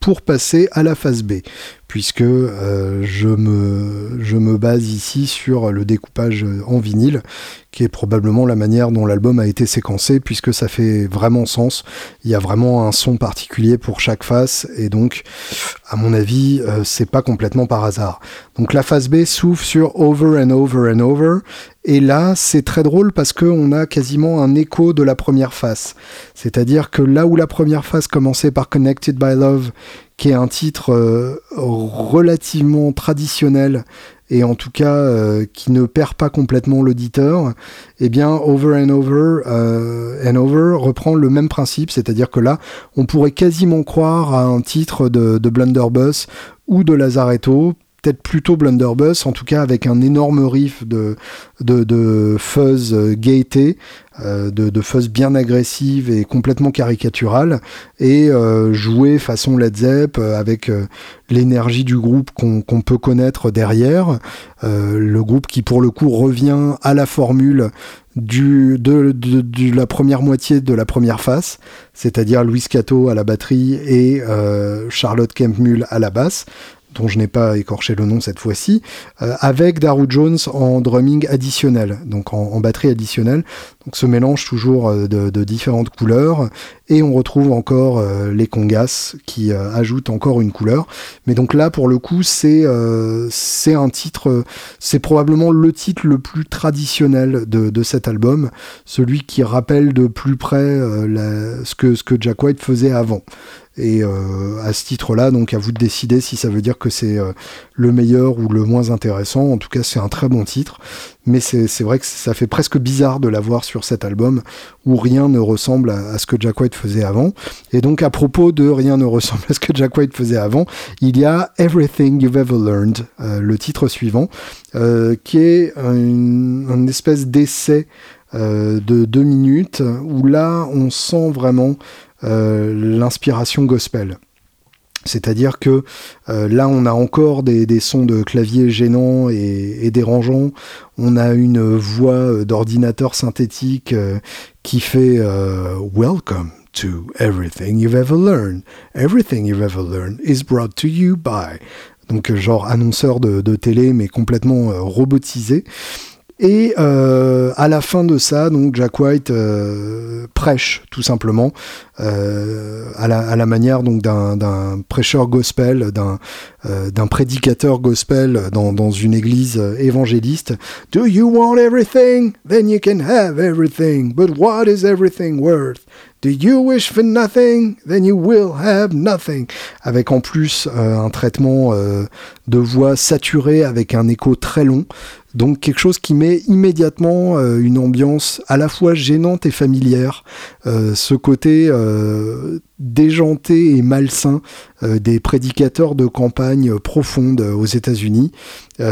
pour passer à la phase B, puisque euh, je, me, base ici sur le découpage en vinyle, qui est probablement la manière dont l'album a été séquencé, puisque ça fait vraiment sens. Il y a vraiment un son particulier pour chaque face, et donc, à mon avis, euh, c'est pas complètement par hasard. Donc la phase B s'ouvre sur Over and Over and Over, et là, c'est très drôle parce qu'on a quasiment un écho de la première face. C'est-à-dire que là où la première face commençait par Connected by Love, qui est un titre euh, relativement traditionnel et en tout cas euh, qui ne perd pas complètement l'auditeur, eh bien Over and Over euh, and Over reprend le même principe, c'est-à-dire que là, on pourrait quasiment croire à un titre de, de Blunderbuss ou de Lazaretto peut-être plutôt Blunderbuss, en tout cas avec un énorme riff de, de, fuzz euh, gaieté, euh, de, fuzz bien agressive et complètement caricaturale, et euh, joué façon Led Zepp avec l'énergie du groupe qu'on peut connaître derrière, le groupe qui pour le coup revient à la formule de, de, la première moitié de la première face, c'est-à-dire Louis Cato à la batterie et Charlotte Kempmull à la basse, dont je n'ai pas écorché le nom cette fois-ci, euh, avec Daru Jones en drumming additionnel, donc en, batterie additionnelle. Donc ce mélange toujours euh, de, différentes couleurs, et on retrouve encore euh, les congas qui ajoutent encore une couleur. Mais donc là, pour le coup, c'est un titre, c'est probablement le titre le plus traditionnel de, de, cet album, celui qui rappelle de plus près ce, que, ce que Jack White faisait avant. Et euh, à ce titre-là, donc à vous de décider si ça veut dire que c'est euh, le meilleur ou le moins intéressant. En tout cas, c'est un très bon titre. Mais c'est vrai que ça fait presque bizarre de l'avoir sur cet album où rien ne ressemble à, ce que Jack White faisait avant. Et donc à propos de rien ne ressemble à ce que Jack White faisait avant, il y a Everything You've Ever Learned, euh, le titre suivant, qui est une, espèce d'essai de deux minutes où là on sent vraiment l'inspiration gospel. C'est-à-dire que euh, là, on a encore des, sons de clavier gênants et, dérangeants. On a une voix euh, d'ordinateur synthétique qui fait Welcome to everything you've ever learned. Everything you've ever learned is brought to you by. Donc, genre annonceur de télé, mais complètement robotisé. Et euh, à la fin de ça, donc Jack White euh, prêche tout simplement euh, à, la, manière donc d'un prêcheur gospel, d'un euh, d'un prédicateur gospel dans, dans une église évangéliste. Do you want everything? Then you can have everything. But what is everything worth? Do you wish for nothing? Then you will have nothing. Avec en plus un traitement de voix saturé avec un écho très long. Donc quelque chose qui met immédiatement euh, une ambiance à la fois gênante et familière. ce côté déjanté et malsain des prédicateurs de campagne profonde aux États-Unis, qui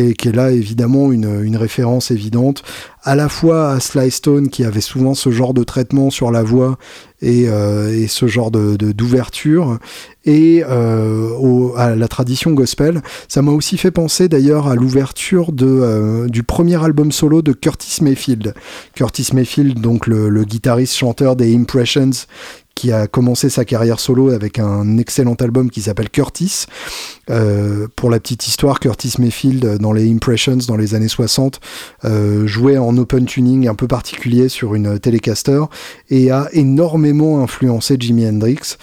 est, là évidemment une, référence évidente à la fois à Sly Stone qui avait souvent ce genre de traitement sur la voix et, euh, ce genre de d'ouverture et euh, à la tradition gospel. Ça m'a aussi fait penser d'ailleurs à l'ouverture de euh, du premier album solo de Curtis Mayfield. Curtis Mayfield, donc le, le guitariste chanteur des Impressions, qui a commencé sa carrière solo avec un excellent album qui s'appelle Curtis. Euh, pour la petite histoire, Curtis Mayfield, euh, dans les Impressions dans les années 60, euh, jouait en open tuning un peu particulier sur une Telecaster et a énormément influencé Jimi Hendrix.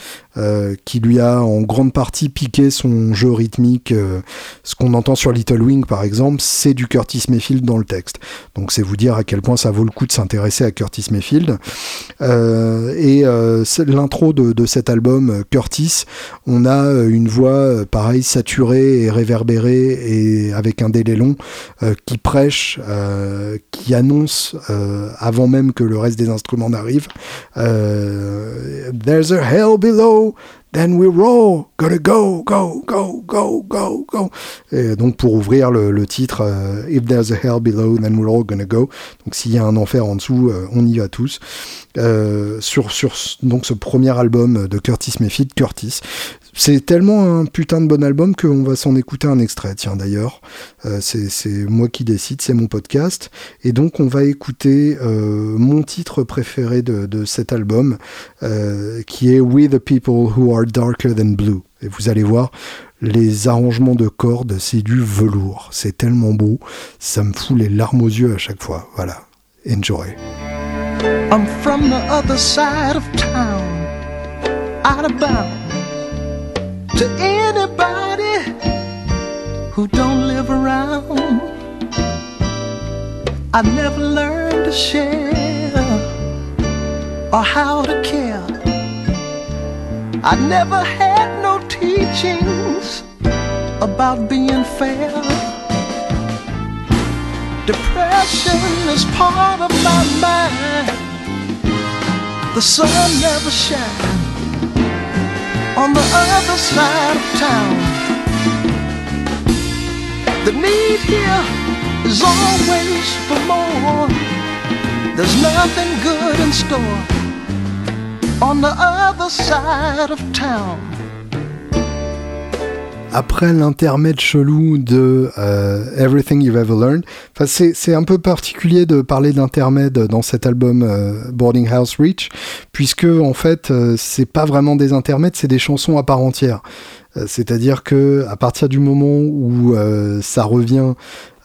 Qui lui a en grande partie piqué son jeu rythmique. Ce qu'on entend sur Little Wing, par exemple, c'est du Curtis Mayfield dans le texte. Donc c'est vous dire à quel point ça vaut le coup de s'intéresser à Curtis Mayfield. Et l'intro de, cet album, Curtis, on a une voix pareil saturée et réverbérée et avec un délai long qui prêche, qui annonce avant même que le reste des instruments n'arrive. There's a hell below then we're all gonna go, go, go, go, go, go. Et donc pour ouvrir le, titre, euh, If there's a hell below, then we're all gonna go. Donc s'il y a un enfer en dessous, euh, on y va tous. Euh, sur sur donc ce premier album de Curtis Mayfield, Curtis. C'est tellement un putain de bon album qu'on va s'en écouter un extrait. Tiens d'ailleurs, euh, c'est moi qui décide, c'est mon podcast, et donc on va écouter euh, mon titre préféré de, cet album, euh, qui est We the People Who Are Darker Than Blue. Et vous allez voir, les arrangements de cordes, c'est du velours. C'est tellement beau, ça me fout les larmes aux yeux à chaque fois. Voilà, enjoy. I'm from the other side of town, out of to anybody who don't live around. I never learned to share or how to care. I never had no teachings about being fair. Depression is part of my mind. The sun never shines on the other side of town. The need here is always for more. There's nothing good in store on the other side of town. Après l'intermède chelou de euh, Everything You've Ever Learned, enfin c'est un peu particulier de parler d'intermède dans cet album euh, Boarding House Reach, puisque en fait euh, c'est pas vraiment des intermèdes, c'est des chansons à part entière. C'est-à-dire que à partir du moment où ça revient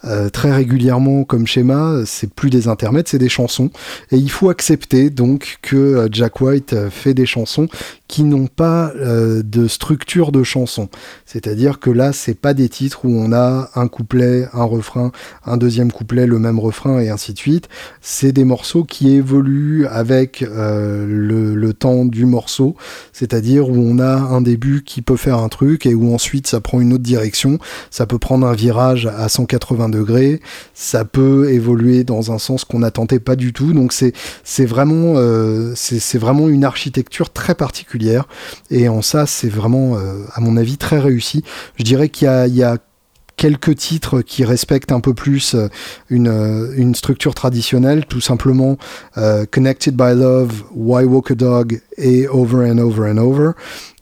euh, très régulièrement comme schéma, c'est plus des intermèdes, c'est des chansons. Et il faut accepter donc que euh, Jack White euh, fait des chansons qui n'ont pas de structure de chanson. C'est-à-dire que là, c'est pas des titres où on a un couplet, un refrain, un deuxième couplet, le même refrain et ainsi de suite. C'est des morceaux qui évoluent avec le, le, temps du morceau, c'est-à-dire où on a un début qui peut faire un truc et où ensuite ça prend une autre direction. Ça peut prendre un virage à 180 ça peut évoluer dans un sens qu'on n'attendait pas du tout. Donc c'est c'est vraiment euh, c'est vraiment une architecture très particulière et en ça c'est vraiment euh, à mon avis très réussi. Je dirais qu'il y a, il y a quelques titres qui respectent un peu plus euh, une, une structure traditionnelle, tout simplement Connected by Love, Why Walk a Dog et Over and Over and Over.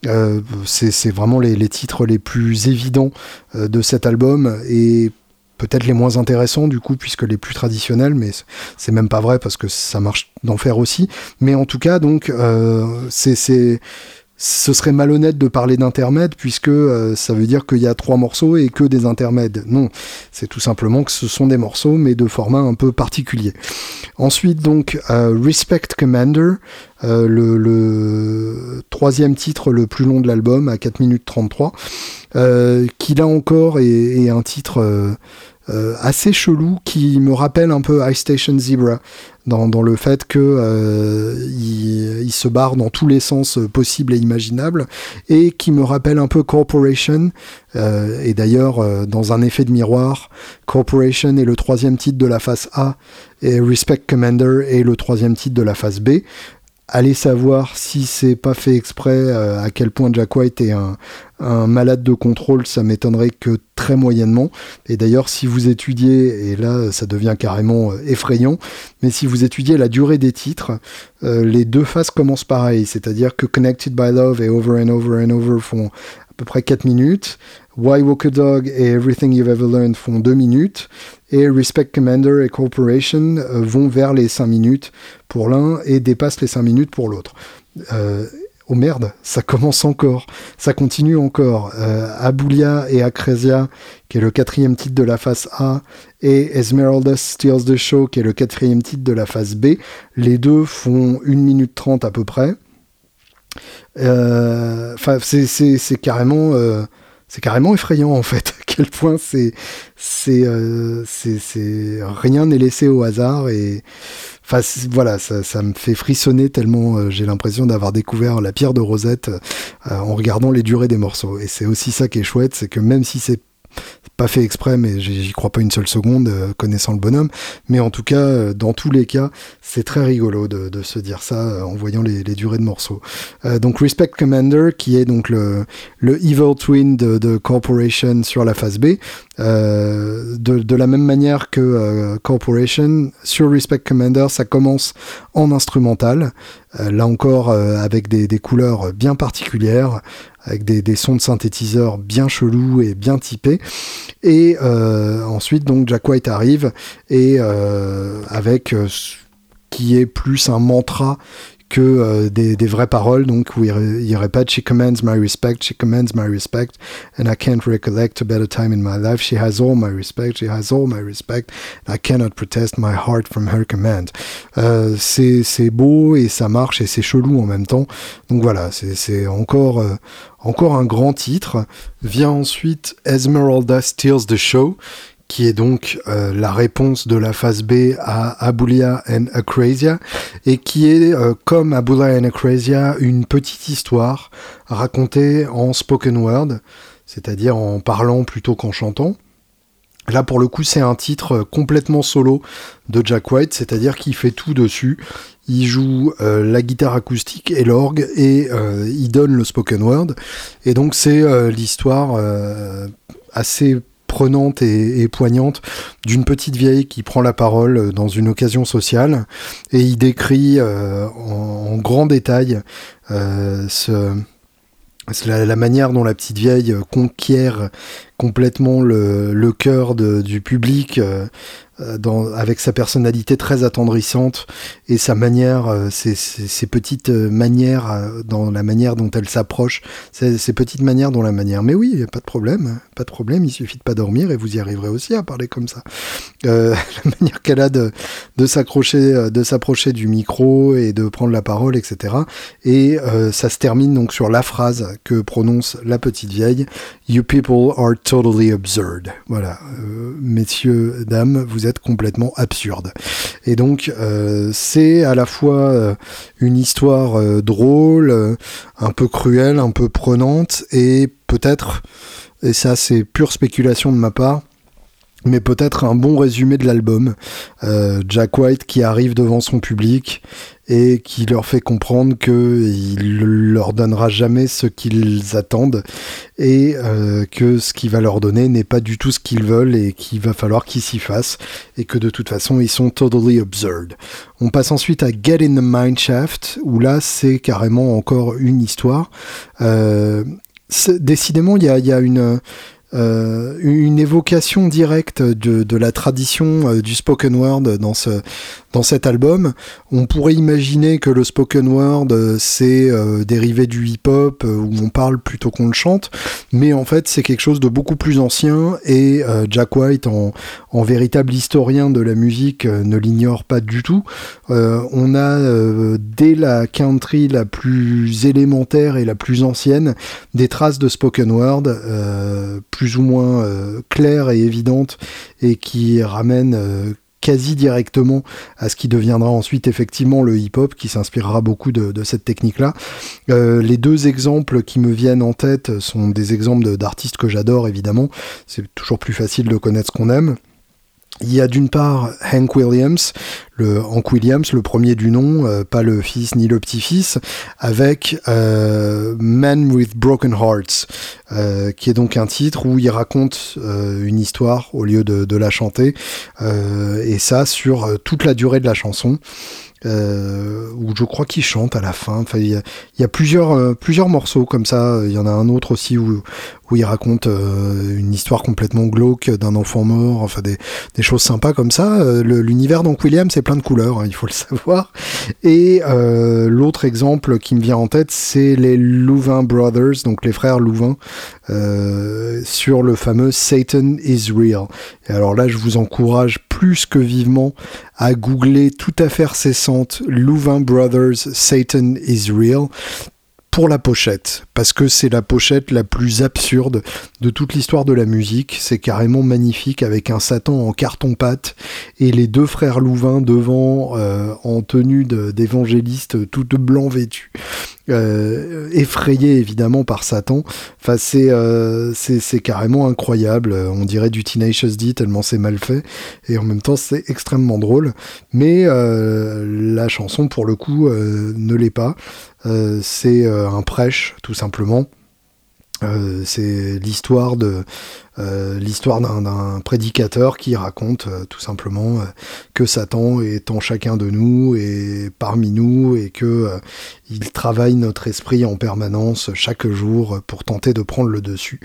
Euh, c'est vraiment les, les, titres les plus évidents de cet album et peut-être les moins intéressants du coup puisque les plus traditionnels mais c'est même pas vrai parce que ça marche d'en faire aussi. Mais en tout cas donc euh, c'est ce serait malhonnête de parler d'intermède puisque euh, ça veut dire qu'il y a trois morceaux et que des intermèdes. Non, c'est tout simplement que ce sont des morceaux mais de format un peu particulier. Ensuite donc euh, Respect Commander, le, le, troisième titre le plus long de l'album à 4 minutes 33, qui là encore est, est un titre euh, assez chelou qui me rappelle un peu High Station Zebra dans, le fait que euh, il, se barre dans tous les sens possibles et imaginables et qui me rappelle un peu Corporation euh, et d'ailleurs dans un effet de miroir Corporation est le troisième titre de la phase A et Respect Commander est le troisième titre de la phase B Allez savoir si c'est pas fait exprès, euh, à quel point Jack White est un, malade de contrôle, ça m'étonnerait que très moyennement. Et d'ailleurs, si vous étudiez, et là ça devient carrément euh, effrayant, mais si vous étudiez la durée des titres, euh, les deux phases commencent pareil, c'est-à-dire que Connected by Love et Over and Over and Over font à peu près 4 minutes, Why Walk a Dog et Everything You've Ever Learned font 2 minutes, et Respect Commander et Corporation euh, vont vers les 5 minutes pour l'un et dépassent les 5 minutes pour l'autre. Euh, oh merde, ça commence encore, ça continue encore. Euh, Abulia et Acresia, qui est le quatrième titre de la phase A, et Esmeralda Steals the Show, qui est le quatrième titre de la phase B, les deux font 1 minute 30 à peu près. Euh, enfin, c'est carrément c'est carrément effrayant en fait à quel point c'est c'est euh, rien n'est laissé au hasard et enfin voilà ça, ça me fait frissonner tellement euh, j'ai l'impression d'avoir découvert la pierre de Rosette euh, en regardant les durées des morceaux. Et c'est aussi ça qui est chouette c'est que même si c'est pas fait exprès, mais j'y crois pas une seule seconde, euh, connaissant le bonhomme. Mais en tout cas, euh, dans tous les cas, c'est très rigolo de, se dire ça euh, en voyant les, durées de morceaux. donc Respect Commander, qui est donc le, evil twin de, Corporation sur la phase B, de, la même manière que Corporation, sur Respect Commander, ça commence en instrumental, là encore avec des, couleurs bien particulières, avec des, sons de synthétiseurs bien chelous et bien typés. Et euh, ensuite, donc, Jack White arrive et euh, avec euh, qui est plus un mantra que euh, des, vraies paroles, donc où il, répète She commands my respect, she commands my respect, and I can't recollect a better time in my life. She has all my respect, she has all my respect, I cannot protest my heart from her command. Euh, c'est beau et ça marche et c'est chelou en même temps. Donc voilà, c'est encore, euh, encore un grand titre. Vient ensuite Esmeralda Steals the Show, qui est donc euh, la réponse de la phase B à Abulia and Acrasia, et qui est, euh, comme Abulia and Acrasia, une petite histoire racontée en spoken word, c'est-à-dire en parlant plutôt qu'en chantant. Là, pour le coup, c'est un titre complètement solo de Jack White, c'est-à-dire qu'il fait tout dessus. Il joue euh, la guitare acoustique et l'orgue et il donne le spoken word. Et donc, c'est l'histoire assez prenante et, poignante d'une petite vieille qui prend la parole dans une occasion sociale et il décrit en, grand détail la, la, manière dont la petite vieille conquiert complètement le, cœur du public euh, euh, avec sa personnalité très attendrissante et sa manière, euh, ses, ses, petites manières dans la manière dont elle s'approche, ces, petites manières dans la manière. Mais oui, pas de problème, pas de problème, il suffit de pas dormir et vous y arriverez aussi à parler comme ça. La manière qu'elle a de, de s'accrocher, de s'approcher du micro et de prendre la parole, etc. Et ça se termine donc sur la phrase que prononce la petite vieille You people are totally absurd. Voilà, euh, messieurs, dames, vous êtes complètement absurdes. Et donc, euh, c'est à la fois euh, une histoire drôle, un peu cruelle, un peu prenante, et peut-être, et ça c'est pure spéculation de ma part, mais peut-être un bon résumé de l'album. Jack White qui arrive devant son public et qui leur fait comprendre qu'il leur donnera jamais ce qu'ils attendent et euh, que ce qu'il va leur donner n'est pas du tout ce qu'ils veulent et qu'il va falloir qu'ils s'y fassent et que de toute façon ils sont totally absurd. On passe ensuite à Get in the Mineshaft où là c'est carrément encore une histoire. Euh, décidément il y a, y a une euh, une évocation directe de, la tradition euh, du spoken word dans, ce, dans cet album. On pourrait imaginer que le spoken word, euh, c'est dérivé du hip-hop, où on parle plutôt qu'on le chante, mais en fait c'est quelque chose de beaucoup plus ancien, et Jack White, en, véritable historien de la musique, ne l'ignore pas du tout. on a, dès la country la plus élémentaire et la plus ancienne, des traces de spoken word, ou moins euh, claire et évidente et qui ramène euh, quasi directement à ce qui deviendra ensuite effectivement le hip-hop, qui s'inspirera beaucoup de, cette technique-là. Euh, les deux exemples qui me viennent en tête sont des exemples d'artistes que j'adore, évidemment. C'est toujours plus facile de connaître ce qu'on aime. Il y a d'une part Hank Williams, le Hank Williams, le premier du nom, euh, pas le fils ni le petit-fils, avec euh, Man with Broken Hearts, euh, qui est donc un titre où il raconte une histoire au lieu de, la chanter, et ça sur toute la durée de la chanson. Euh, où je crois qu'il chante à la fin. Il y a, y a plusieurs, plusieurs morceaux comme ça. Il y en a un autre aussi où, où il raconte euh, une histoire complètement glauque d'un enfant mort, enfin des, des choses sympas comme ça. Euh, l'univers d'Hank Williams, c'est plein de couleurs, hein, il faut le savoir. Et euh, l'autre exemple qui me vient en tête, c'est les Louvain Brothers, donc les frères Louvain, sur le fameux Satan is Real. Et alors là, je vous encourage plus que vivement à googler toute affaire cessante Louvain Brothers Satan is Real pour la pochette, parce que c'est la pochette la plus absurde de toute l'histoire de la musique. C'est carrément magnifique avec un Satan en carton-pâte et les deux frères Louvain devant euh, en tenue d'évangéliste tout blanc vêtu. Euh, effrayé évidemment par Satan. Enfin, euh, c'est carrément incroyable. On dirait du Teenage D tellement c'est mal fait et en même temps c'est extrêmement drôle. Mais la chanson pour le coup ne l'est pas. Euh, c'est euh, un prêche, tout simplement. Euh, c'est l'histoire de l'histoire d'un prédicateur qui raconte tout simplement que Satan est en chacun de nous et parmi nous et que il travaille notre esprit en permanence chaque jour pour tenter de prendre le dessus.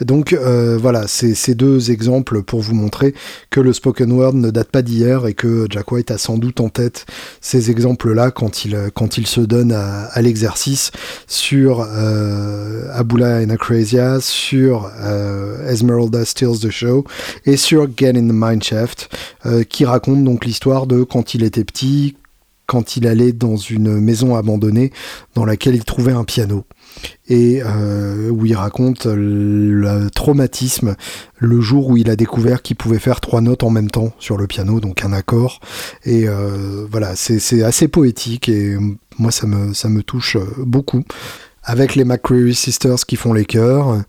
Donc euh, voilà, c'est ces deux exemples pour vous montrer que le spoken word ne date pas d'hier et que Jack White a sans doute en tête ces exemples-là quand il, quand il se donne à, l'exercice sur euh, Abula and Acrasia, sur euh, Esmeralda Steals the Show et sur Get in the Mineshaft, euh, qui raconte donc l'histoire de quand il était petit, quand il allait dans une maison abandonnée dans laquelle il trouvait un piano et euh, où il raconte le traumatisme le jour où il a découvert qu'il pouvait faire trois notes en même temps sur le piano, donc un accord. Et euh, voilà, c'est assez poétique et moi ça me, ça me touche beaucoup. Avec les McCreary Sisters qui font les chœurs,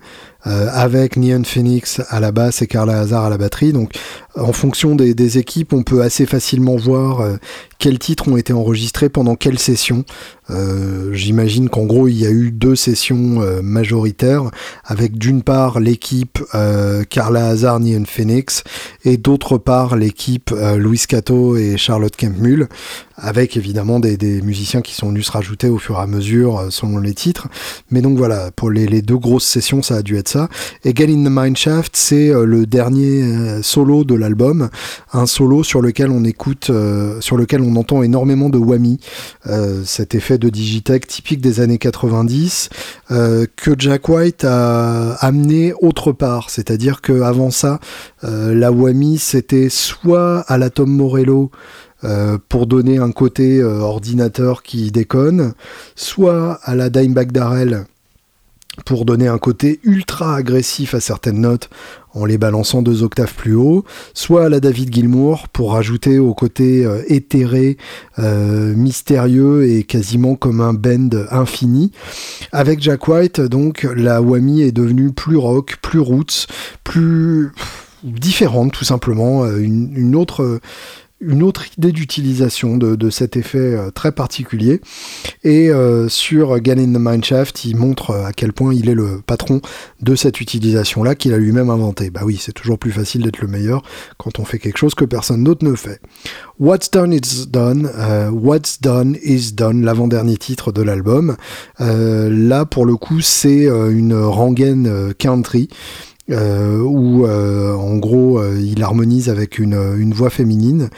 avec Neon Phoenix à la basse et Carla Hazard à la batterie. Donc en fonction des, équipes, on peut assez facilement voir euh, quels titres ont été enregistrés pendant quelle session. Euh, j'imagine qu'en gros, il y a eu deux sessions euh, majoritaires, avec d'une part l'équipe Carla Hazard, Neon Phoenix, et d'autre part l'équipe Louis Cato et Charlotte Kempmull, avec évidemment des, musiciens qui sont venus se rajouter au fur et à mesure selon les titres. Mais donc voilà, pour les, deux grosses sessions, ça a dû être ça. Et Get in the Mineshaft, c'est le dernier solo de la album, un solo sur lequel on écoute, euh, sur lequel on entend énormément de whammy, euh, cet effet de digitech typique des années 90 euh, que Jack White a amené autre part, c'est-à-dire que avant ça, la whammy c'était soit à la Tom Morello pour donner un côté ordinateur qui déconne, soit à la Dimebag Darrell pour donner un côté ultra agressif à certaines notes en les balançant deux octaves plus haut, soit à la David Gilmour pour rajouter au côté euh, éthéré, euh, mystérieux et quasiment comme un bend infini. Avec Jack White, donc, la whammy est devenue plus rock, plus roots, plus différente tout simplement, euh, une autre une autre idée d'utilisation de, cet effet euh, très particulier. Et euh, sur in the Mineshaft, il montre euh, à quel point il est le patron de cette utilisation-là qu'il a lui-même inventé. Bah oui, c'est toujours plus facile d'être le meilleur quand on fait quelque chose que personne d'autre ne fait. What's Done is Done, What's Done is Done, l'avant-dernier titre de l'album. là, pour le coup, c'est une rengaine country où euh, en gros euh, il harmonise avec une, une voix féminine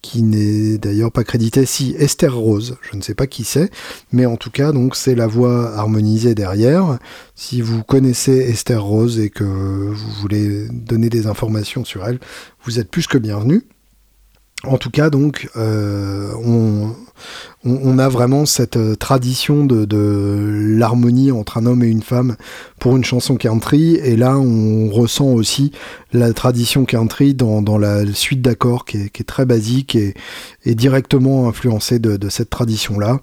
qui n'est d'ailleurs pas créditée si Esther Rose, je ne sais pas qui c'est, mais en tout cas donc c'est la voix harmonisée derrière. Si vous connaissez Esther Rose et que vous voulez donner des informations sur elle, vous êtes plus que bienvenu. En tout cas, donc, euh, on, a vraiment cette euh, tradition de, l'harmonie entre un homme et une femme pour une chanson country, et là, on ressent aussi la tradition country dans, la suite d'accords qui est, très basique et, directement influencée de cette tradition-là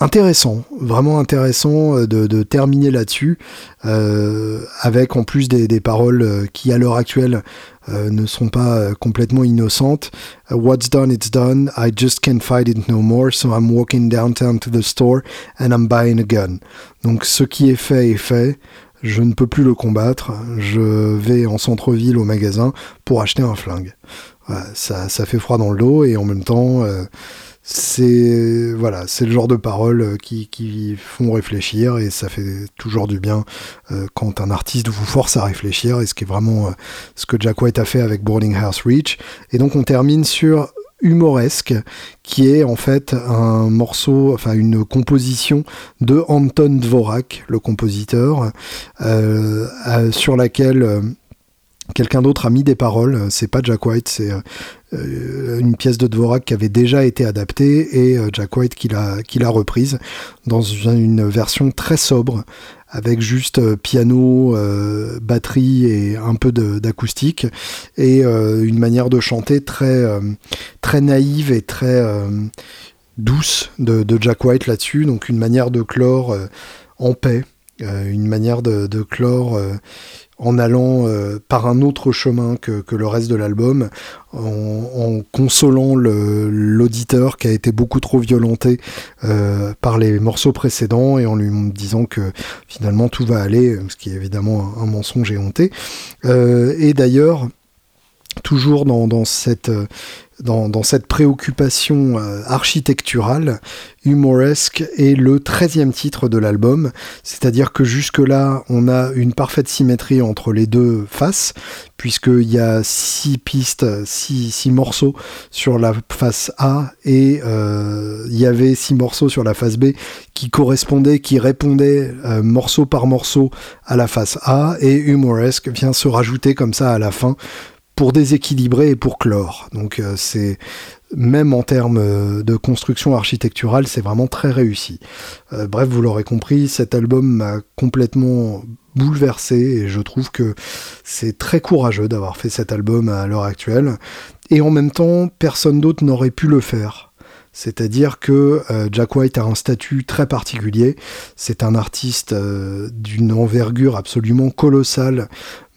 intéressant, vraiment intéressant euh, de, terminer là-dessus, euh, avec en plus des, des paroles euh, qui à l'heure actuelle euh, ne sont pas euh, complètement innocentes. What's done, it's done. I just can't fight it no more, so I'm walking downtown to the store and I'm buying a gun. Donc ce qui est fait est fait. Je ne peux plus le combattre. Je vais en centre-ville au magasin pour acheter un flingue. ça, ça fait froid dans le dos et en même temps c'est voilà, c'est le genre de paroles qui, qui, font réfléchir et ça fait toujours du bien euh, quand un artiste vous force à réfléchir et ce qui est vraiment euh, ce que Jack White a fait avec Boarding House Reach. Et donc on termine sur humoresque qui est en fait un morceau, enfin une composition de Anton Dvorak, le compositeur, euh, sur laquelle quelqu'un d'autre a mis des paroles, c'est pas Jack White, c'est euh, une pièce de Dvorak qui avait déjà été adaptée et euh, Jack White qui l'a reprise dans une version très sobre avec juste euh, piano, batterie et un peu d'acoustique et une manière de chanter très très naïve et très douce de, Jack White là-dessus. Donc une manière de clore en paix une manière de clore en allant euh, par un autre chemin que, le reste de l'album, en, consolant l'auditeur qui a été beaucoup trop violenté euh, par les morceaux précédents et en lui disant que finalement tout va aller, ce qui est évidemment un, mensonge éhonté. Euh, et d'ailleurs, toujours dans, cette dans, cette préoccupation euh, architecturale, humoresque est le 13e titre de l'album, c'est-à-dire que jusque-là, on a une parfaite symétrie entre les deux faces, puisqu'il y a six pistes, six, morceaux sur la face A, et euh, il y avait six morceaux sur la face B qui correspondaient, qui répondaient euh, morceau par morceau à la face A, et humoresque vient se rajouter comme ça à la fin pour déséquilibrer et pour clore. Donc euh, c'est même en termes euh, de construction architecturale, c'est vraiment très réussi. Euh, bref, vous l'aurez compris, cet album m'a complètement bouleversé et je trouve que c'est très courageux d'avoir fait cet album à l'heure actuelle. Et en même temps, personne d'autre n'aurait pu le faire. C'est-à-dire que Jack White a un statut très particulier. C'est un artiste d'une envergure absolument colossale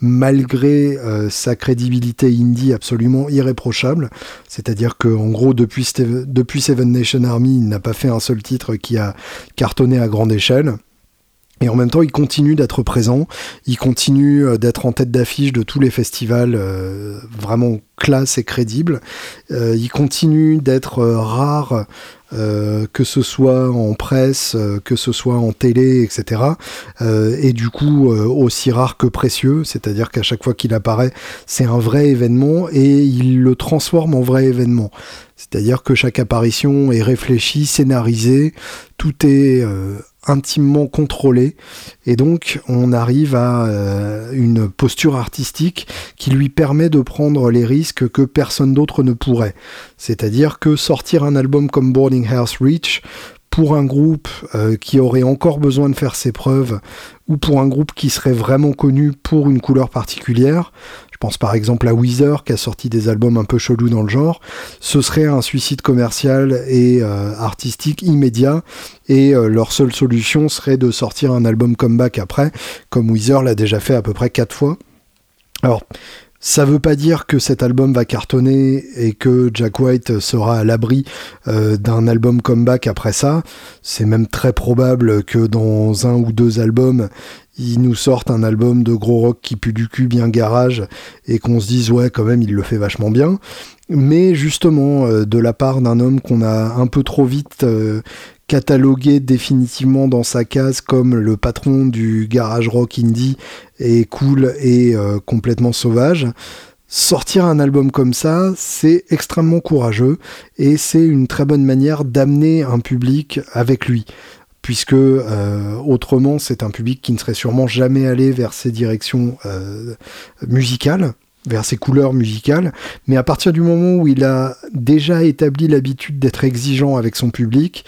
malgré sa crédibilité indie absolument irréprochable. C'est-à-dire que en gros depuis, Seven Nation Army, il n'a pas fait un seul titre qui a cartonné à grande échelle. Et en même temps, il continue d'être présent, il continue euh, d'être en tête d'affiche de tous les festivals euh, vraiment classe et crédibles. Euh, il continue d'être rare, que ce soit en presse, que ce soit en télé, etc. et du coup, aussi rare que précieux, c'est-à-dire qu'à chaque fois qu'il apparaît, c'est un vrai événement et il le transforme en vrai événement. C'est-à-dire que chaque apparition est réfléchie, scénarisée, tout est intimement contrôlé et donc on arrive à euh, une posture artistique qui lui permet de prendre les risques que personne d'autre ne pourrait. C'est-à-dire que sortir un album comme Boarding House Reach pour un groupe euh, qui aurait encore besoin de faire ses preuves ou pour un groupe qui serait vraiment connu pour une couleur particulière, pense par exemple à Weezer qui a sorti des albums un peu chelous dans le genre. Ce serait un suicide commercial et euh, artistique immédiat et euh, leur seule solution serait de sortir un album comeback après, comme Weezer l'a déjà fait à peu près quatre fois. Alors, ça veut pas dire que cet album va cartonner et que Jack White sera à l'abri euh, d'un album comeback après ça. C'est même très probable que dans un ou deux albums, il nous sorte un album de gros rock qui pue du cul, bien garage, et qu'on se dise ouais quand même il le fait vachement bien. Mais justement, euh, de la part d'un homme qu'on a un peu trop vite euh, catalogué définitivement dans sa case comme le patron du garage rock indie et cool et euh, complètement sauvage. Sortir un album comme ça, c'est extrêmement courageux et c'est une très bonne manière d'amener un public avec lui puisque euh, autrement c'est un public qui ne serait sûrement jamais allé vers ces directions euh, musicales, vers ses couleurs musicales, mais à partir du moment où il a déjà établi l'habitude d'être exigeant avec son public,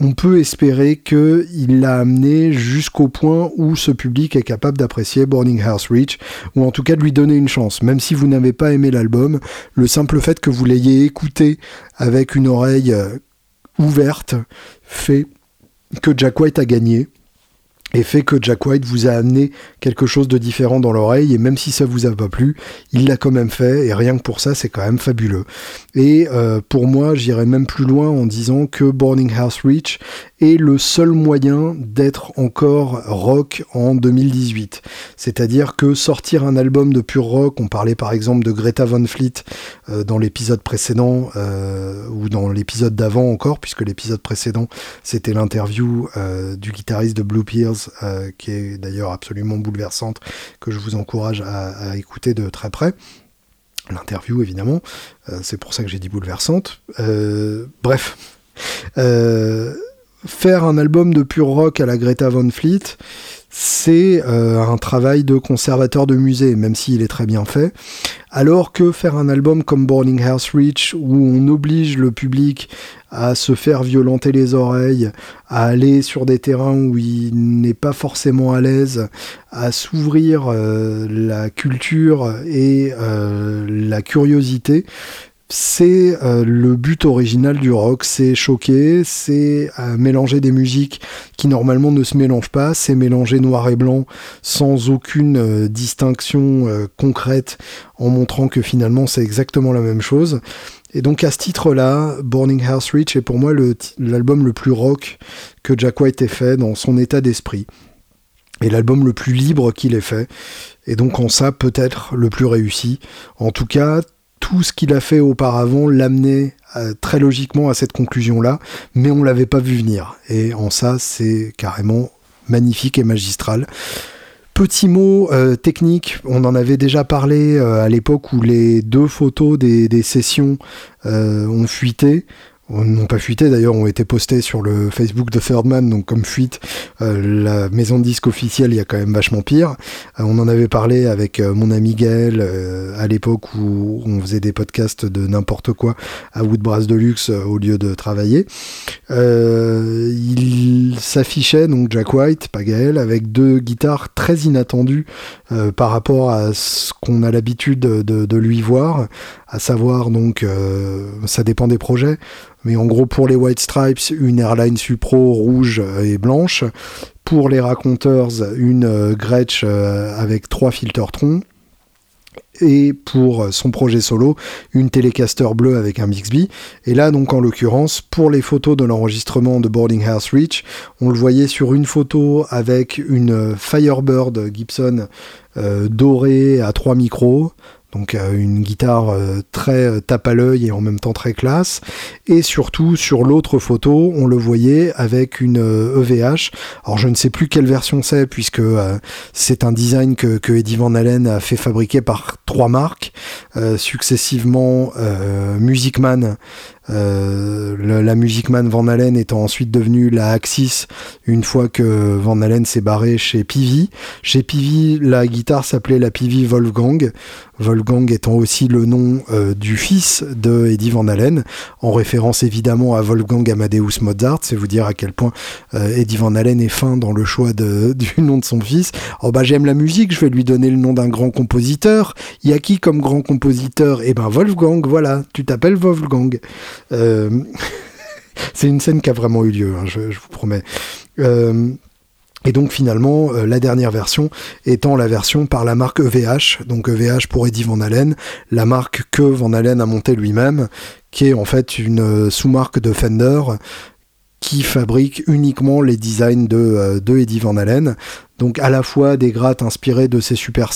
on peut espérer qu'il l'a amené jusqu'au point où ce public est capable d'apprécier Boarding House Reach, ou en tout cas de lui donner une chance. Même si vous n'avez pas aimé l'album, le simple fait que vous l'ayez écouté avec une oreille euh, ouverte fait que Jack White a gagné et fait que Jack White vous a amené quelque chose de différent dans l'oreille, et même si ça vous a pas plu, il l'a quand même fait, et rien que pour ça, c'est quand même fabuleux. Et euh, pour moi, j'irais même plus loin en disant que Burning House Reach est le seul moyen d'être encore rock en 2018. C'est-à-dire que sortir un album de pur rock, on parlait par exemple de Greta Van Fleet euh, dans l'épisode précédent, euh, ou dans l'épisode d'avant encore, puisque l'épisode précédent, c'était l'interview du guitariste de Blue Peers euh, qui est d'ailleurs absolument bouleversante, que je vous encourage à, écouter de très près. L'interview, évidemment, euh, c'est pour ça que j'ai dit bouleversante. Euh, bref, faire un album de pur rock à la Greta Van Fleet, c'est un travail de conservateur de musée, même s'il est très bien fait. Alors que faire un album comme Boarding House Reach, où on oblige le public à se faire violenter les oreilles, à aller sur des terrains où il n'est pas forcément à l'aise, à s'ouvrir euh, la culture et euh, la curiosité, c'est euh, le but original du rock, c'est choquer, c'est mélanger des musiques qui normalement ne se mélangent pas, c'est mélanger noir et blanc sans aucune distinction concrète en montrant que finalement c'est exactement la même chose. Et donc à ce titre-là, Burning House Reach est pour moi l'album le, plus rock que Jack White ait fait dans son état d'esprit. Et l'album le plus libre qu'il ait fait. Et donc en ça, peut-être le plus réussi. En tout cas, tout ce qu'il a fait auparavant l'amenait euh, très logiquement à cette conclusion-là, mais on l'avait pas vu venir. Et en ça, c'est carrément magnifique et magistral. Petit mot euh, technique, on en avait déjà parlé euh, à l'époque où les deux photos des, sessions ont fuité n'ont pas fuité d'ailleurs, ont été postés sur le Facebook de Thirdman, donc comme fuite, euh, la maison de disque officielle, il y a quand même vachement pire. Euh, on en avait parlé avec euh, mon ami Gaël à l'époque où on faisait des podcasts de n'importe quoi à Woodbrass Deluxe au lieu de travailler. il s'affichait, donc Jack White, pas Gaël, avec deux guitares très inattendues par rapport à ce qu'on a l'habitude de, de, lui voir, à savoir donc, ça dépend des projets, Mais en gros, pour les White Stripes, une Airline Supro rouge et blanche. Pour les Raconteurs, une Gretsch avec trois filtres-troncs et pour son projet solo, une Telecaster bleue avec un Bixby. Et là, donc, en l'occurrence, pour les photos de l'enregistrement de Boarding House Reach, on le voyait sur une photo avec une Firebird Gibson euh, dorée à 3 micros, donc euh, une guitare euh, très euh, tape à l'œil et en même temps très classe. Et surtout sur l'autre photo, on le voyait avec une EVH. E Alors je ne sais plus quelle version c'est puisque c'est un design que, que, Eddie Van Halen a fait fabriquer par trois marques successivement Musicman, euh, la Musicman Van Halen étant ensuite devenue la Axis une fois que Van Halen s'est barré chez Peavey. Chez Peavey, la guitare s'appelait la Peavey Wolfgang. Wolfgang étant aussi le nom euh, du fils de Eddie Van Halen, en référence évidemment à Wolfgang Amadeus Mozart. C'est vous dire à quel point euh, Eddie Van Halen est fin dans le choix de, du nom de son fils. Oh bah j'aime la musique, je vais lui donner le nom d'un grand compositeur. Il y a qui comme grand compositeur? Eh ben Wolfgang, voilà, tu t'appelles Wolfgang. Euh, c'est une scène qui a vraiment eu lieu, hein, je, vous promets. Euh, et donc finalement, euh, la dernière version étant la version par la marque EVH, donc EVH pour Eddie Van Halen, la marque que Van Halen a montée lui-même, qui est en fait une sous-marque de Fender qui fabrique uniquement les designs de, de Eddie Van Halen. Donc à la fois des grattes inspirées de ces super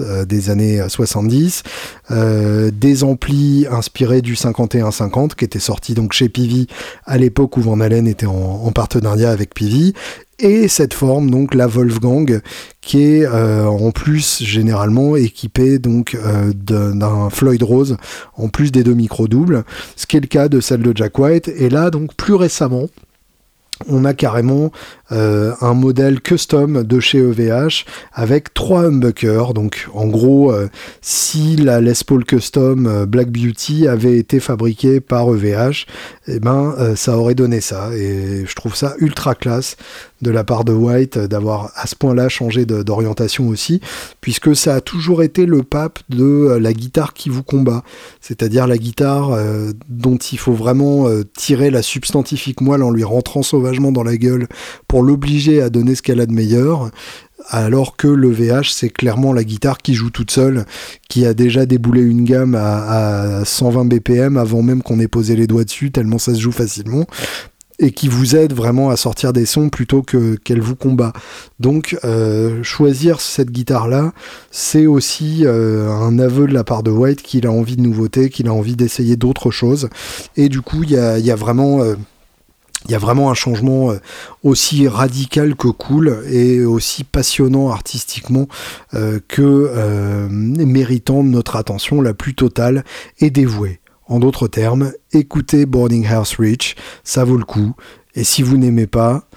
euh, des années 70, euh, euh, des amplis inspirés du 5150 qui était sorti donc chez Pivi à l'époque où Van Halen était en, partenariat avec Pivi, et cette forme donc la Wolfgang qui est en plus généralement équipée donc d'un Floyd Rose en plus des deux micros doubles, ce qui est le cas de celle de Jack White. Et là donc plus récemment on a carrément euh, un modèle custom de chez EVH avec trois humbuckers. Donc en gros, euh, si la Les Paul Custom euh, Black Beauty avait été fabriquée par EVH, eh ben ça aurait donné ça. Et je trouve ça ultra classe de la part de White d'avoir à ce point-là changé d'orientation aussi, puisque ça a toujours été le pape de la guitare qui vous combat, c'est-à-dire la guitare dont il faut vraiment tirer la substantifique moelle en lui rentrant sauvagement dans la gueule pour l'obliger à donner ce qu'elle a de meilleur, alors que le VH, c'est clairement la guitare qui joue toute seule, qui a déjà déboulé une gamme à, 120 BPM avant même qu'on ait posé les doigts dessus, tellement ça se joue facilement et qui vous aide vraiment à sortir des sons plutôt que qu'elle vous combat. Donc euh, choisir cette guitare là, c'est aussi euh, un aveu de la part de White qu'il a envie de nouveautés, qu'il a envie d'essayer d'autres choses. Et du coup, il y a, vraiment euh, il y a vraiment un changement aussi radical que cool et aussi passionnant artistiquement que euh, méritant notre attention la plus totale et dévouée. En d'autres termes, écoutez Boarding House Reach, ça vaut le coup. Et si vous n'aimez pas,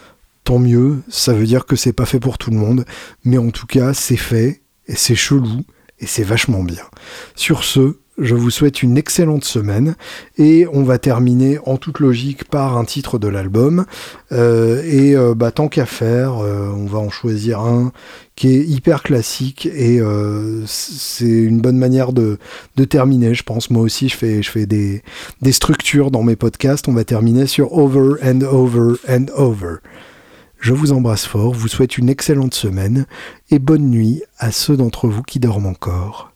tant mieux, ça veut dire que c'est pas fait pour tout le monde, mais en tout cas, c'est fait et c'est chelou et c'est vachement bien. Sur ce, je vous souhaite une excellente semaine et on va terminer en toute logique par un titre de l'album. Euh, et euh, bah, tant qu'à faire, euh, on va en choisir un qui est hyper classique et c'est une bonne manière de, de, terminer. Je pense moi aussi, je fais, je fais des, des structures dans mes podcasts. On va terminer sur Over and Over and Over. Je vous embrasse fort, vous souhaite une excellente semaine et bonne nuit à ceux d'entre vous qui dorment encore.